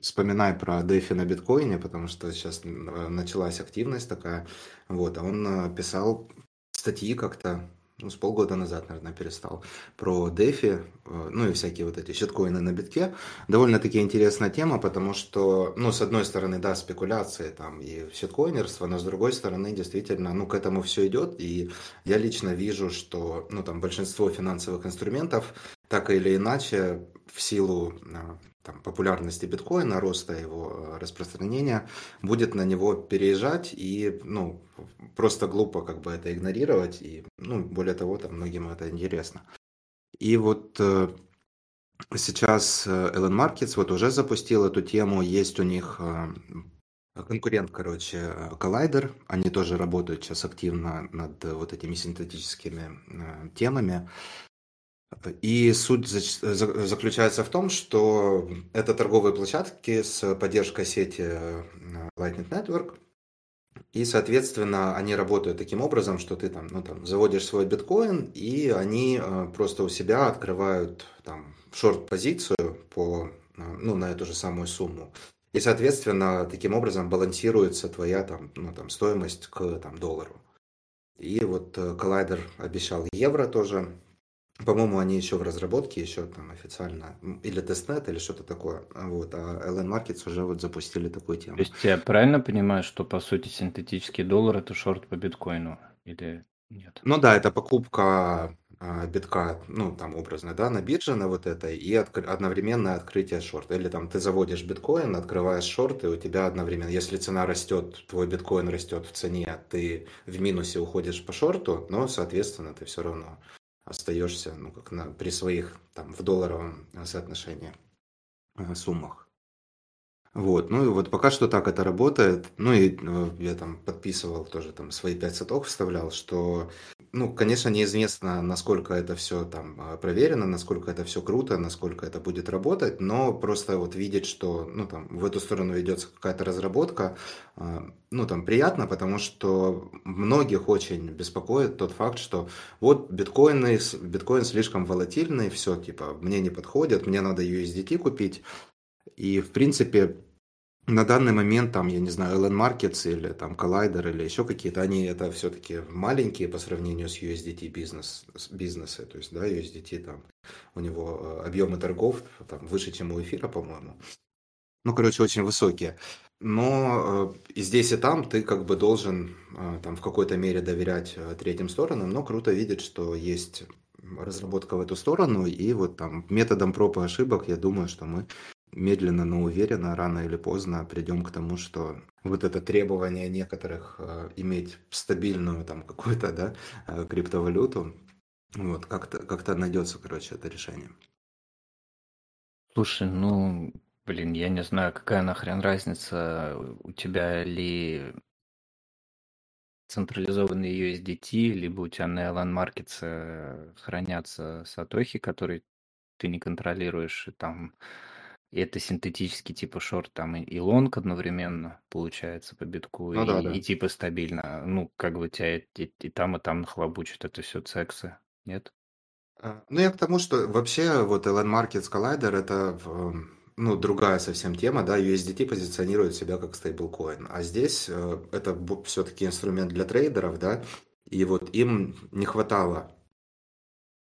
вспоминай про DeFi на биткоине, потому что сейчас э, началась активность такая, вот, а он э, писал статьи как-то, ну, с полгода назад, наверное, перестал, про DeFi, э, ну и всякие вот эти щиткоины на битке. Довольно-таки интересная тема, потому что, ну, с одной стороны, да, спекуляции там и щиткоинерство, но с другой стороны, действительно, ну, к этому все идет, и я лично вижу, что, ну, там, большинство финансовых инструментов, так или иначе, в силу э, там, популярности биткоина, роста его э, распространения, будет на него переезжать и, ну, просто глупо как бы это игнорировать, и, ну, более того, там, многим это интересно. И вот э, сейчас э, Elon Markets вот уже запустил эту тему, есть у них э, конкурент, короче, э, Collider. Они тоже работают сейчас активно над вот этими синтетическими э, темами. И суть заключается в том, что это торговые площадки с поддержкой сети э, Lightning Network. И, соответственно, они работают таким образом, что ты там, ну, там заводишь свой биткоин, и они э, просто у себя открывают там шорт-позицию по, э, ну, на эту же самую сумму. И, соответственно, таким образом балансируется твоя там, ну, там, стоимость к там, доллару. И вот Collider обещал евро тоже по-моему, они еще в разработке, еще там официально, или тестнет, или что-то такое. Вот, а LN Markets уже вот запустили такую тему. То есть я правильно понимаю, что по сути синтетический доллар это шорт по биткоину или нет? Ну да, это покупка а, битка, ну там образно, да, на бирже на вот этой и откр- одновременное открытие шорта. Или там ты заводишь биткоин, открываешь шорт, и у тебя одновременно, если цена растет, твой биткоин растет в цене, ты в минусе уходишь по шорту, но, соответственно, ты все равно остаешься, ну, как на, при своих, там, в долларовом соотношении э, суммах. Вот, ну и вот пока что так это работает. Ну и э, я там подписывал тоже там свои пять соток вставлял, что ну, конечно, неизвестно, насколько это все там а, проверено, насколько это все круто, насколько это будет работать, но просто вот видеть, что, ну, там, в эту сторону ведется какая-то разработка, а, ну, там, приятно, потому что многих очень беспокоит тот факт, что вот биткоины, биткоин слишком волатильный, все, типа, мне не подходит, мне надо USDT купить, и, в принципе, на данный момент, там, я не знаю, LN Markets или там Collider или еще какие-то, они это все-таки маленькие по сравнению с USDT бизнес, бизнесы. То есть, да, USDT там, у него э, объемы торгов там выше, чем у эфира, по-моему. Ну, короче, очень высокие. Но э, и здесь, и там ты как бы должен э, там в какой-то мере доверять третьим сторонам, но круто видеть, что есть разработка в эту сторону, и вот там методом проб и ошибок, я думаю, что мы медленно, но уверенно, рано или поздно придем к тому, что вот это требование некоторых э, иметь стабильную там какую-то, да, э, криптовалюту, вот, как-то как найдется, короче, это решение. Слушай, ну, блин, я не знаю, какая нахрен разница, у тебя ли централизованный USDT, либо у тебя на Elon Markets э, хранятся сатохи, которые ты не контролируешь, и там и это синтетический типа шорт там и, и лонг одновременно получается по битку, Ну да, и, да. и типа стабильно. Ну, как бы тебя и, и, и там, и там нахлобучит это все цексы, нет? А, Ну, я к тому, что вообще вот Elon Markets Collider это ну, другая совсем тема, да, USDT позиционирует себя как стейблкоин, а здесь э, это все-таки инструмент для трейдеров, да, и вот им не хватало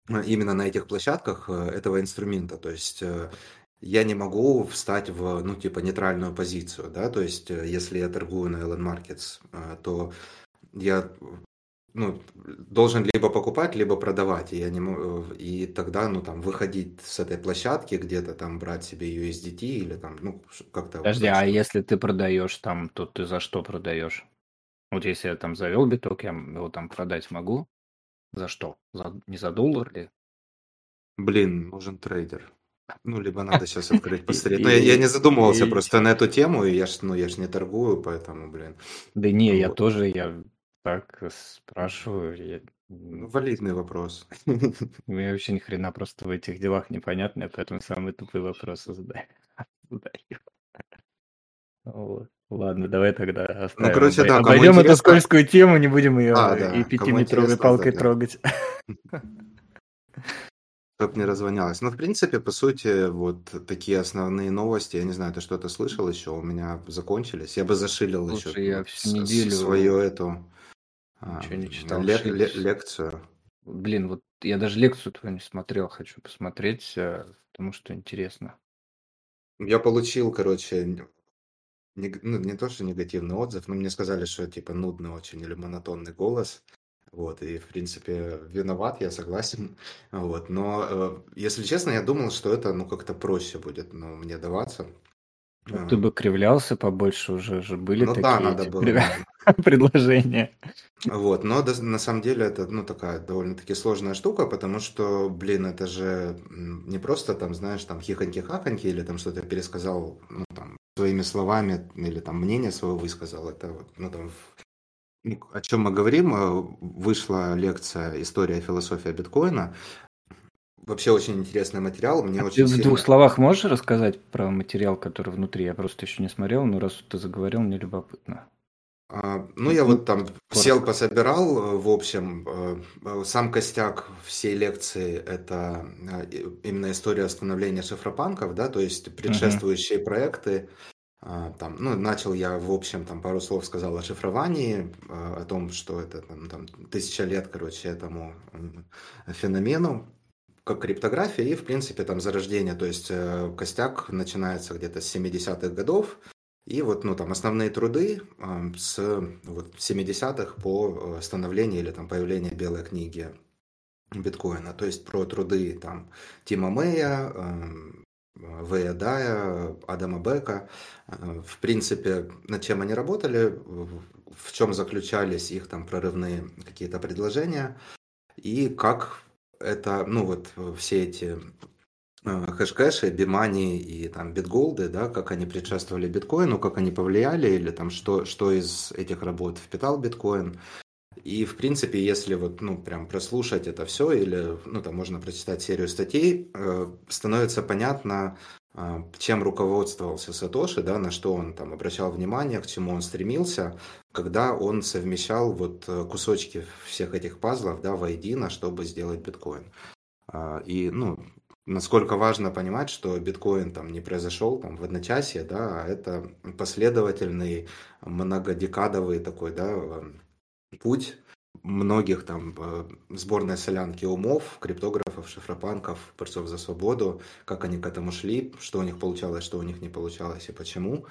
э, именно на этих площадках э, этого инструмента, то есть я не могу встать в, ну, типа, нейтральную позицию, да, то есть, э, если я торгую на Elon Markets, э, то я, ну, должен либо покупать, либо продавать, и я не могу, э, и тогда, ну, там, выходить с этой площадки, где-то там брать себе USDT или там, ну, как-то... Подожди, а если ты продаешь там, то ты за что продаешь? Вот если я там завел биток, я его там продать могу? За что? За, не за доллар ли? Блин, нужен трейдер. Ну, либо надо сейчас открыть посмотреть. Но я, я не задумывался просто на эту тему, и я ж, ну, я ж не торгую, поэтому, блин. Да не, я тоже, я так спрашиваю. Я... Ну, валидный вопрос. Мне вообще ни хрена просто в этих делах непонятно, поэтому самые тупые вопросы задаю. Вот. Ладно, давай тогда ну, оставим. Ну, короче, да, Обойдем эту скользкую тему, не будем ее а, да, и пятиметровой палкой да, трогать. Чтоб не развонялось. Ну, в принципе, по сути, вот такие основные новости. Я не знаю, ты что-то слышал еще? У меня закончились. Я бы зашилил Слушай, еще я всю неделю свою эту ничего не читал. Лек, лек, лекцию. Блин, вот я даже лекцию твою не смотрел, хочу посмотреть, э, потому что интересно. Я получил, короче, не, ну, не то, что негативный отзыв, но мне сказали, что типа нудный очень или монотонный голос. Вот, и, в принципе, виноват, я согласен. Вот, но, э, если честно, я думал, что это, ну, как-то проще будет, ну, мне даваться. Ну, ты бы кривлялся побольше, уже же были ну, такие да, надо было, предложения. Вот, но на самом деле это, ну, такая довольно-таки сложная штука, потому что, блин, это же не просто там, знаешь, там хихоньки-хахоньки или там что-то пересказал, ну, там, своими словами или там мнение свое высказал. Это ну, там, ну, о чем мы говорим, э, вышла лекция «История и философия биткоина». Вообще очень интересный материал. Мне А очень ты в сильно... двух словах можешь рассказать про материал, который внутри? Я просто еще не смотрел, но раз ты заговорил, мне любопытно. А, Ну, я вот там сел, коротко. пособирал, э, в общем, э, сам костяк всей лекции– это именно история становления шифропанков, да, то есть предшествующие проекты. А, Там, ну, начал я, в общем, там пару слов сказал о шифровании, э, о том, что это там, там тысяча лет, короче, этому феномену, как криптография и, в принципе, там зарождение, то есть э, костяк начинается где-то с 70-х годов, и вот, ну, там основные труды с вот, 70-х по э, становлению или там появление белой книги биткоина, то есть про труды там Тима Мэя, эм, Вэя Дая, Адама Бека. В принципе, над чем они работали, в чем заключались их там прорывные какие-то предложения, и как это, ну вот все эти э, Hashcash и, b-money и там bit gold ы, да, как они предшествовали биткоину, как они повлияли, или там что, что из этих работ впитал биткоин. И, в принципе, если вот, ну, прям прослушать это все, или, ну, там можно прочитать серию статей, э, становится понятно, э, чем руководствовался Сатоши, да, на что он там обращал внимание, к чему он стремился, когда он совмещал вот э, кусочки всех этих пазлов, да, воедино, чтобы сделать биткоин. А, И, ну, насколько важно понимать, что биткоин там не произошел там в одночасье, да, а это последовательный многодекадовый такой, да, эм, путь многих там э, сборной солянки умов, криптографов, шифропанков, борцов за свободу, как они к этому шли, что у них получалось, что у них не получалось и почему.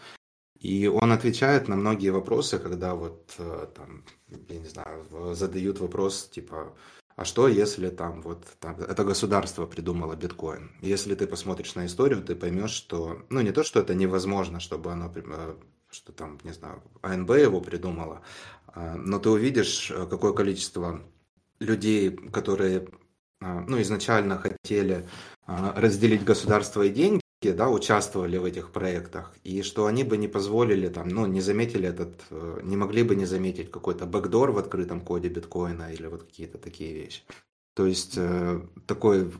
И он отвечает на многие вопросы, когда вот э, там, я не знаю, задают вопрос типа, а что если там вот там, это государство придумало биткоин? Если ты посмотришь на историю, ты поймешь, что, ну не то, что это невозможно, чтобы оно, э, что там, не знаю, АНБ его придумала, но ты увидишь, э, какое количество людей, которые а, ну, изначально хотели а, разделить государство и деньги, да, участвовали в этих проектах, и что они бы не позволили, там, ну, не заметили этот, э, не могли бы не заметить какой-то бэкдор в открытом коде биткоина или вот какие-то такие вещи. То есть э, такой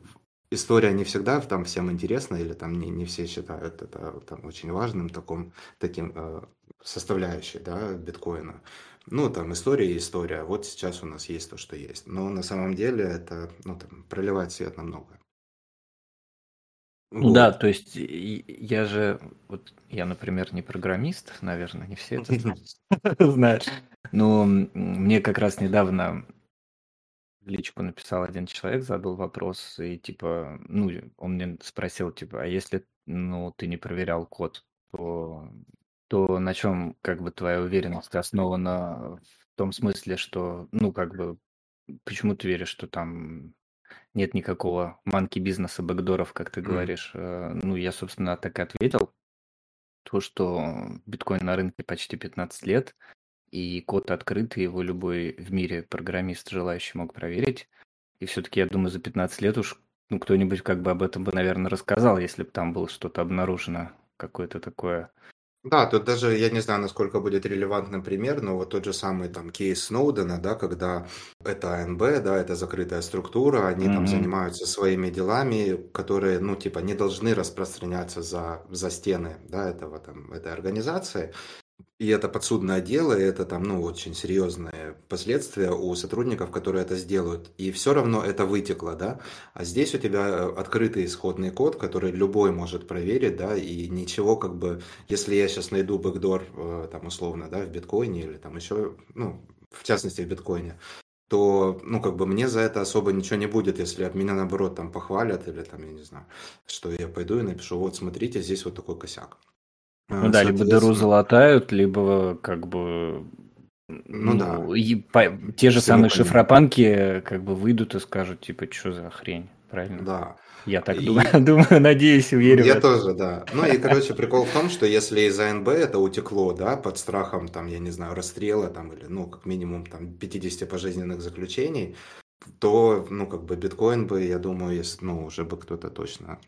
история не всегда там всем интересна, или там не, не все считают это там очень важным таком, таким э, составляющей, да, биткоина. Ну, там история и история. Вот сейчас у нас есть то, что есть. Но на самом деле это, ну, там, проливать свет на многое. Ну да, Вот. то есть я же, вот я, например, не программист, наверное, не все это знают. Но мне как раз недавно в личку написал один человек, задал вопрос, и типа, ну, он мне спросил, типа, а если, ну, ты не проверял код, то, то на чем, как бы, твоя уверенность основана в том смысле, что, ну, как бы, почему ты веришь, что там нет никакого манки бизнеса, бэкдоров, как ты говоришь? Э, Ну, я, собственно, так и ответил, то, что биткоин на рынке почти 15 лет, и код открытый, его любой в мире программист желающий мог проверить. И все-таки, я думаю, за 15 лет уж ну, кто-нибудь как бы об этом бы, наверное, рассказал, если бы там было что-то обнаружено, какое-то такое. Да, тут даже, я не знаю, насколько будет релевантный пример, но вот тот же самый там кейс Сноудена, да, когда это АНБ, да, это закрытая структура, они там Мгм. занимаются своими делами, которые, ну, типа, не должны распространяться за, за стены, да, этого там, этой организации. И это подсудное дело, и это там, ну, очень серьезные последствия у сотрудников, которые это сделают. И все равно это вытекло, да. А здесь у тебя э, открытый исходный код, который любой может проверить, да, и ничего как бы, если я сейчас найду бэкдор, э, там, условно, да, в биткоине или там еще, ну, в частности, в биткоине, то, ну, как бы мне за это особо ничего не будет, если от меня, наоборот, там похвалят или там, я не знаю, что я пойду и напишу, вот, смотрите, здесь вот такой косяк. Ну Э, да, либо дыру залатают, либо как бы, ну да, ну, и по- те же всему самые шифропанки как бы выйдут и скажут, типа, что за хрень, правильно? Да. Я так И думаю, думаю, надеюсь, верю я тоже, да. Ну и, короче, прикол в том, что если из АНБ это утекло, да, под страхом, там, я не знаю, расстрела, там, или, ну, как минимум, там, 50 пожизненных заключений, то, ну, как бы биткоин бы, я думаю, если, ну, уже бы кто-то точно,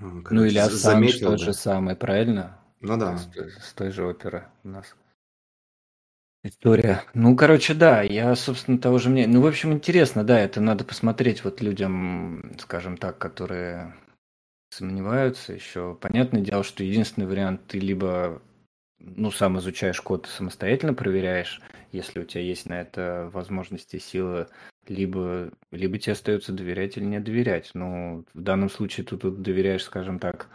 м, Ну короче, или Ассанж заметил тот же бы. самый, правильно? Ну С, да. той- с той же оперы у нас. История. Ну, короче, да, я, собственно, того же мнения. Ну, в общем, интересно, да, это надо посмотреть вот людям, скажем так, которые сомневаются еще. Понятное дело, что единственный вариант, ты либо, ну, сам изучаешь код, самостоятельно проверяешь, если у тебя есть на это возможности, силы, либо, либо тебе остается доверять или не доверять. Ну, в данном случае ты тут доверяешь, скажем так,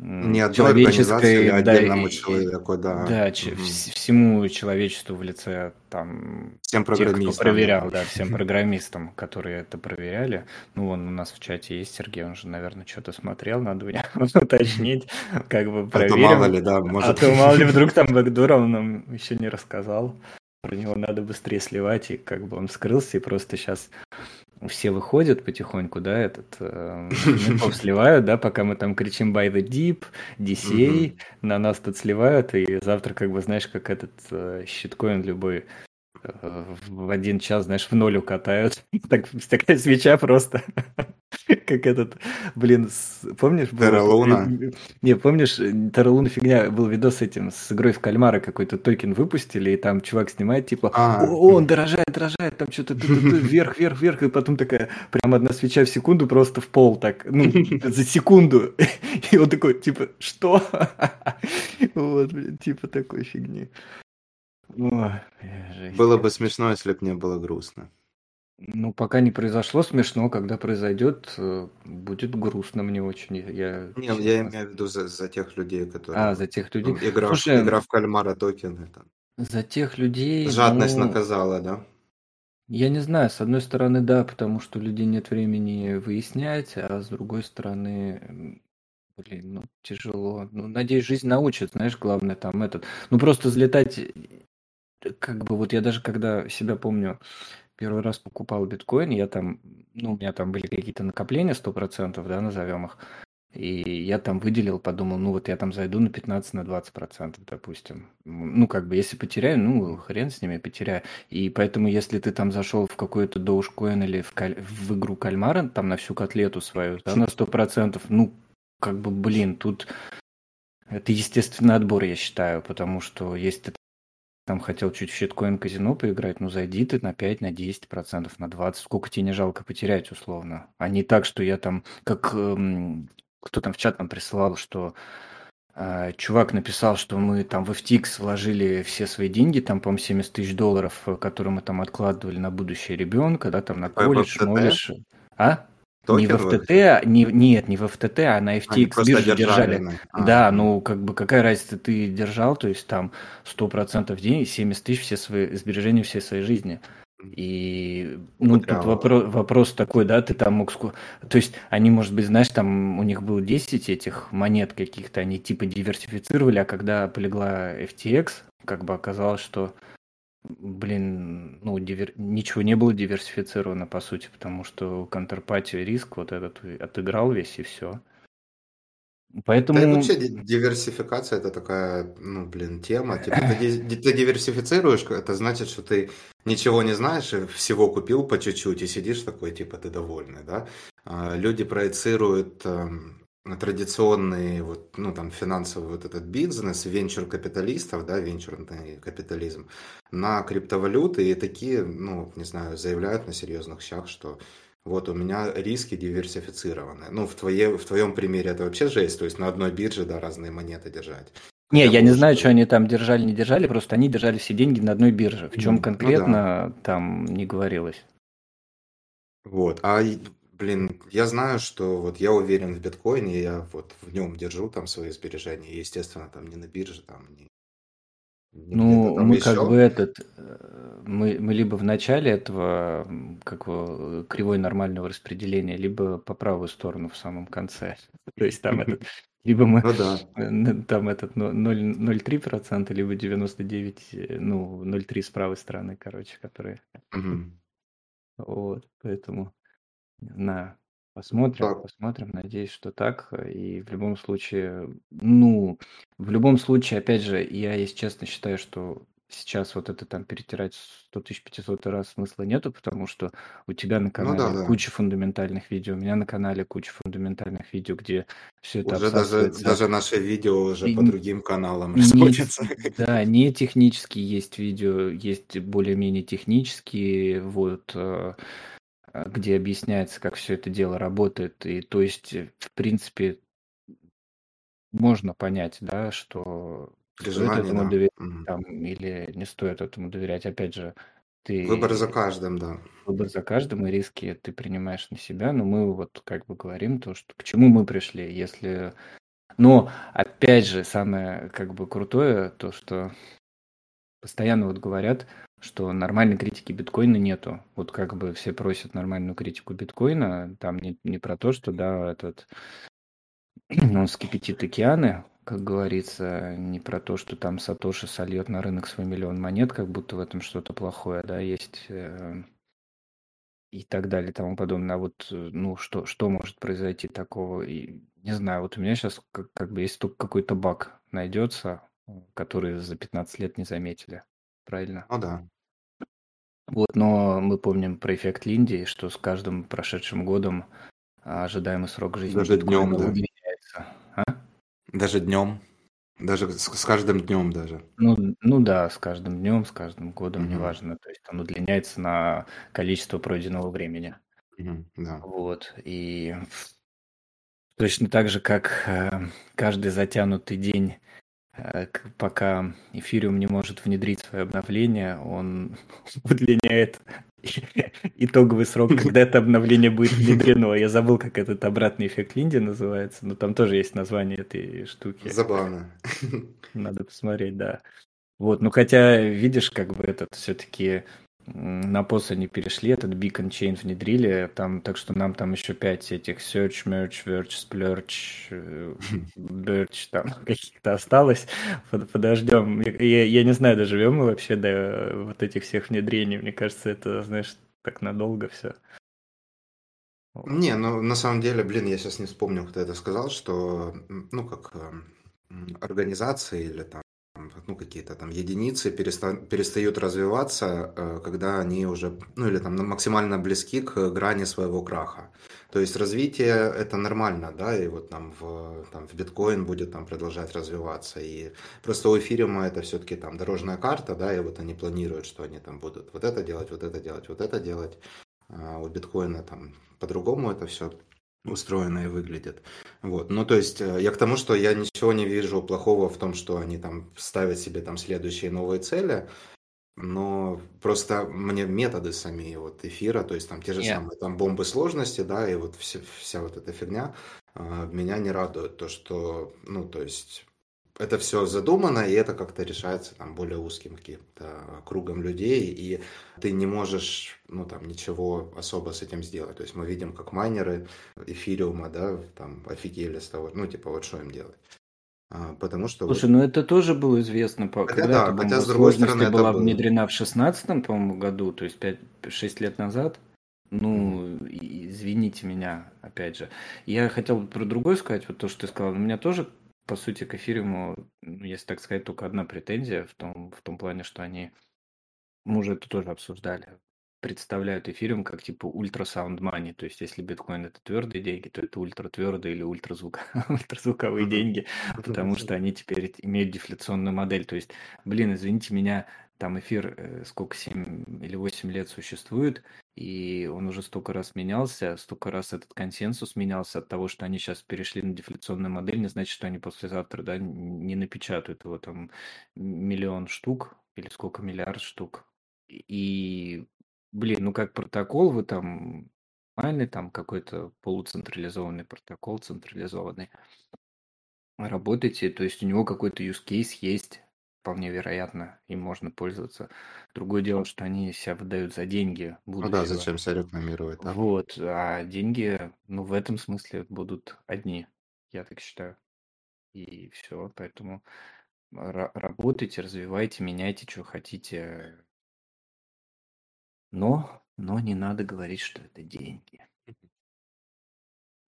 Не одной организации да, отдельному и- человеку, да. да, вс- всему человечеству в лице там Всем тех, кто программистам. проверял, да, всем программистам, которые это проверяли. Ну, вон у нас в чате есть Сергей, он же, наверное, что-то смотрел, надо у него уточнить, как бы А то мало ли, да, А может... то мало ли вдруг там бэкдор он нам еще не рассказал. Про него надо быстрее сливать, и как бы он скрылся, и просто сейчас все выходят потихоньку, да, этот э, сливают, да, пока мы там кричим by the deep, DCA, на нас тут сливают, и завтра, как бы, знаешь, как этот э, щиткоин любой э, в один час, знаешь, в ноль укатают. Так, такая свеча просто. Как этот, блин, с- помнишь? был Терра этот, Луна? э, Не, помнишь, Терра Луна фигня, был видос с этим, с игрой в кальмара какой-то токен выпустили, и там чувак снимает, типа, А, о, он дорожает, дорожает, там что-то вверх, вверх, вверх, и потом такая, прям одна свеча в секунду просто в пол, так, ну, за секунду. И он такой, типа, что? Вот, блин, типа такой фигни. Было бы смешно, если бы не было грустно. Ну, пока не произошло смешно, когда произойдет, э, будет грустно мне очень. Я, Не, честно. я имею в виду за, за тех людей, которые... А, за тех людей. ну, игра, в- Слушай, игра в кальмара токены. Там. за тех людей, Жадность ну, наказала, да? я не знаю, с одной стороны, да, потому что у людей нет времени выяснять, а с другой стороны, м, блин, ну, тяжело. Ну, надеюсь, жизнь научит, знаешь, главное там этот. Ну, просто взлетать, э, как бы, вот я даже когда себя помню, первый раз покупал биткоин, я там, ну, у меня там были какие-то накопления 100%, да, назовем их, и я там выделил, подумал, ну, вот я там зайду на 15, на 20%, допустим. М, Ну, как бы, если потеряю, ну, хрен с ними, потеряю. И поэтому, если ты там зашел в какой-то Dogecoin или в, каль- в игру кальмара, там на всю котлету свою, да, на 100%, ну, как бы, блин, тут это естественный отбор, я считаю, потому что если ты там хотел чуть в щиткоин казино поиграть, ну зайди ты на 5, на 10 процентов, на 20, сколько тебе не жалко потерять условно. А не так, что я там, как эм, кто там в чат нам присылал, что э, чувак написал, что мы там в FTX вложили все свои деньги, там, по-моему, 70 тысяч долларов, э, которые мы там откладывали на будущее ребенка, да, там на А колледж, FTT? молодежь. А? Не в FTT, не, нет, не в FTT, а на Они FTX просто бирже держали. держали. а, Да, м. ну как бы какая разница, ты держал, то есть там 100% денег, 70 тысяч все свои сбережения всей своей жизни. И ну Вот тут вопрос, вопрос такой, да, ты там мог... То есть они, может быть, знаешь, там у них было 10 этих монет каких-то, они типа диверсифицировали, а когда полегла FTX, как бы оказалось, что, блин, ну дивер- ничего не было диверсифицировано, по сути, потому что контрпатия риск вот этот отыграл весь и все. Да и Поэтому... вообще ди- диверсификация это такая, ну, блин, тема. Типа ты, ты диверсифицируешь, это значит, что ты ничего не знаешь и всего купил по чуть-чуть и сидишь такой, типа, ты довольный, да? А люди проецируют эм, традиционный вот, ну, там, финансовый вот этот бизнес, венчур-капиталистов, да, венчурный капитализм на криптовалюты и такие, ну, не знаю, заявляют на серьезных щах, что вот у меня риски диверсифицированы. Ну, в, твое, в твоем примере это вообще жесть, то есть на одной бирже, да, разные монеты держать. Не, Хотя я не знаю, что они там держали, не держали, просто они держали все деньги на одной бирже. В чем Ну, ну конкретно там не говорилось. Вот, а, блин, я знаю, что вот я уверен в биткоине, я вот в нем держу там свои сбережения, и, естественно, там не на бирже, там не, не где-то Ну, там мы как еще. бы этот, э, мы, мы либо в начале этого м, как его, кривой нормального распределения, либо по правую сторону в самом конце. То есть там этот, либо мы Ну да. э, н- там этот но- ноль- 0,3%, либо 99, э, ну, 0,3 с правой стороны, короче, которые. Мгм. Вот, поэтому не знаю. Посмотрим, Так, посмотрим. Надеюсь, что так. И в любом случае, ну, в любом случае, опять же, я, если честно, считаю, что сейчас вот это там перетирать 100 тысяч 500 раз смысла нету, потому что у тебя на Ну да, канале да. куча фундаментальных видео, у меня на канале куча фундаментальных видео, где все это Уже даже, обсасывается. даже наши видео уже И по н- другим каналам не, расходятся. да, не технические есть видео, есть более-менее технические, вот, э, где объясняется, как все это дело работает. И то есть, э, в принципе, можно понять, да, что При стоит желании, этому да. доверять Мгм. там, или не стоит этому доверять. Опять же, Выбор за ты каждым, да. выбор за каждым, и риски ты принимаешь на себя, но мы вот как бы говорим то, что к чему мы пришли, если... Но, опять же, самое как бы крутое, то, что постоянно вот говорят, что нормальной критики биткоина нету. Вот как бы все просят нормальную критику биткоина, там не, не про то, что, да, этот он вскипятит океаны, как говорится, не про то, что там Сатоши сольет на рынок свой миллион монет, как будто в этом что-то плохое, да, есть э, и так далее, и тому подобное. А вот, э, ну, что, что может произойти такого? И, не знаю, вот у меня сейчас как, как бы есть только какой-то баг найдется, который за 15 лет не заметили. Правильно? Ну да. Вот, но мы помним про эффект Линди, что с каждым прошедшим годом а, ожидаемый срок жизни Даже днем, да. удлиняется. А? Даже днем. Даже с, с каждым днем даже. Ну, ну да, с каждым днем, с каждым годом, Мгм. неважно. То есть он удлиняется на количество пройденного времени. Мгм. Да. Вот. И точно так же, как э, каждый затянутый день, пока эфириум не может внедрить свое обновление, он удлиняет итоговый срок, когда это обновление будет внедрено. Я забыл, как этот обратный эффект Линди называется, но там тоже есть название этой штуки. Забавно. Надо посмотреть, да. Вот, ну хотя, видишь, как бы этот все-таки на POS они перешли, этот Beacon Chain внедрили, там, так что нам там еще пять этих Search, Merge, Verge, Splurge, э, Birch там каких-то осталось. Под- Подождем. Я, я- не знаю, доживем мы вообще до вот этих всех внедрений. Мне кажется, это, знаешь, так надолго все. Не, ну на самом деле, блин, я сейчас не вспомню, кто это сказал, что, ну, как эм, м, организации или там, ну, какие-то там единицы переста- перестают развиваться, э, когда они уже, ну, или там максимально близки к грани своего краха. То есть развитие это нормально, да, и вот там в, там в биткоин будет там продолжать развиваться, и просто у эфириума это все-таки там дорожная карта, да, и вот они планируют, что они там будут вот это делать, вот это делать, вот это делать. А у биткоина там по-другому это все устроено и выглядит. Вот. Ну, то есть э, я к тому, что я ничего не вижу плохого в том, что они там ставят себе там следующие новые цели, но просто мне методы сами вот эфира, то есть там те же Не. самые там бомбы сложности, да, и вот вся, вся вот эта фигня а, меня не радует. То, что, ну, то есть это все задумано, и это как-то решается там более узким каким-то кругом людей, и ты не можешь, ну, там, ничего особо с этим сделать. То есть мы видим, как майнеры эфириума, да, там, офигели с того, ну, типа, вот что им делать. А, потому что вот- Слушай, ну это тоже было известно, Хотя когда да, эта хотя с другой стороны это была было. внедрена в шестнадцатом, по-моему, году, то есть 5-6 лет назад. Ну, извините меня, опять же. Я хотел про другое сказать, вот то, что ты сказал. У меня тоже, по сути, к эфириуму, ну, если так сказать, только одна претензия в том, в том плане, что они, мы уже это тоже обсуждали, представляют эфириум как типа ультрасаунд money, то есть если биткоин это твердые деньги, то это ультратвердые или ультразвук, ультразвуковые деньги, потому что они теперь имеют дефляционную модель. То есть, блин, извините меня, там эфир э, сколько, 7 или 8 лет существует, и он уже столько раз менялся, столько раз этот консенсус менялся от того, что они сейчас перешли на дефляционную модель, не значит, что они послезавтра да, не напечатают его там миллион штук или сколько, миллиард штук. И, блин, ну как протокол вы там нормальный, там какой-то полуцентрализованный протокол, централизованный, работаете, то есть у него какой-то use case есть, вполне вероятно, им можно пользоваться. Другое дело, что они себя выдают за деньги Ну да, будущего. зачем себя рекламировать, да? Вот, а деньги, ну, в этом смысле будут одни, я так считаю. И все, поэтому ра- работайте, развивайте, меняйте, что хотите. Но, но не надо говорить, что это деньги.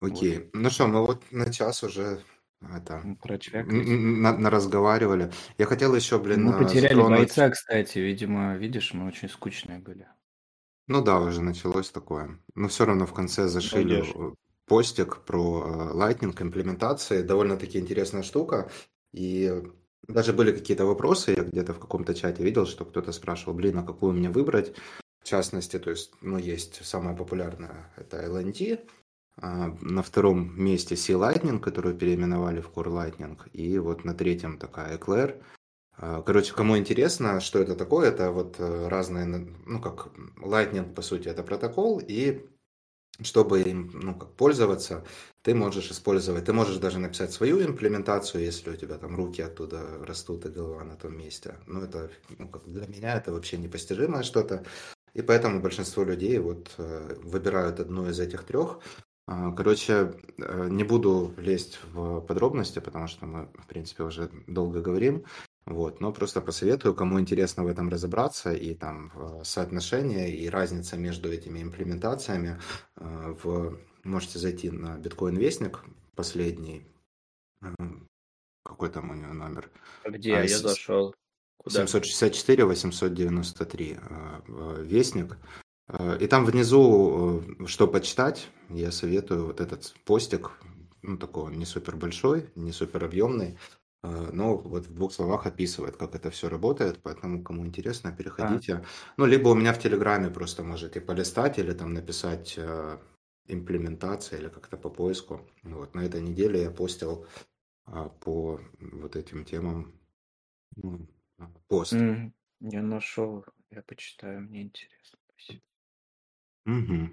Окей. Ну что, мы вот на час уже это Прочвякались. на, на разговаривали. Я хотел еще, блин, Мы потеряли затронуть... бойца, кстати, видимо, видишь, мы очень скучные были. Ну да, уже началось такое. Но все равно в конце зашили Молодежь. постик про Lightning имплементации. Довольно-таки интересная штука. И даже были какие-то вопросы, я где-то в каком-то чате видел, что кто-то спрашивал, блин, а какую мне выбрать? В частности, то есть, ну, есть самая популярная, это LNT, а на втором месте Sea Lightning, которую переименовали в Core Lightning, и вот на третьем такая Eclair. А, короче, кому интересно, что это такое, это вот э, разные, ну, как Lightning, по сути, это протокол, и чтобы им, ну, как пользоваться, ты можешь использовать, ты можешь даже написать свою имплементацию, если у тебя там руки оттуда растут и голова на том месте. Но это, ну, как для меня это вообще непостижимое что-то. И поэтому большинство людей вот э, выбирают одну из этих трех. А, короче, э, не буду лезть в подробности, потому что мы, в принципе, уже долго говорим. Вот, но просто посоветую, кому интересно в этом разобраться, и там соотношение, и разница между этими имплементациями, э, в, можете зайти на Bitcoin Вестник, последний, какой там у него номер? Где? А, я зашел. Куда? 764-893 Вестник. Э, и там внизу, э, что почитать, я советую вот этот постик, ну, такой не супер большой, не супер объемный, э, но вот в двух словах описывает, как это все работает, поэтому, кому интересно, переходите. А. Ну, либо у меня в Телеграме просто можете полистать или там написать имплементация или как-то по поиску. Вот, на этой неделе я постил по вот этим темам ну, пост. Mm, я нашел, я почитаю, мне интересно. Спасибо. Угу.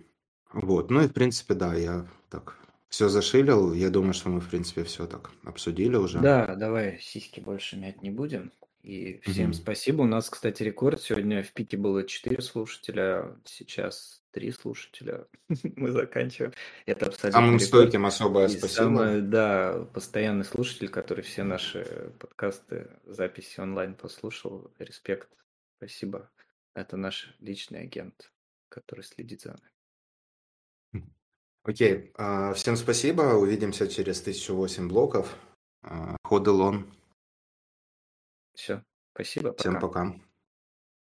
Вот, ну и в принципе, да, я так все зашилил. Я думаю, что мы, в принципе, все так обсудили уже. Да, давай сиськи больше мять не будем. И всем Мгм. спасибо. У нас, кстати, рекорд. Сегодня в пике было 4 слушателя, сейчас 3 слушателя. Мы заканчиваем. Это абсолютно Самым рекорд. стойким особое И спасибо. самый, да, постоянный слушатель, который все наши подкасты, записи онлайн послушал. Респект. Спасибо. Это наш личный агент который следит за нами. Окей, а, всем спасибо. Увидимся через 1008 блоков. А, Ходелон. Все, спасибо, Всем пока.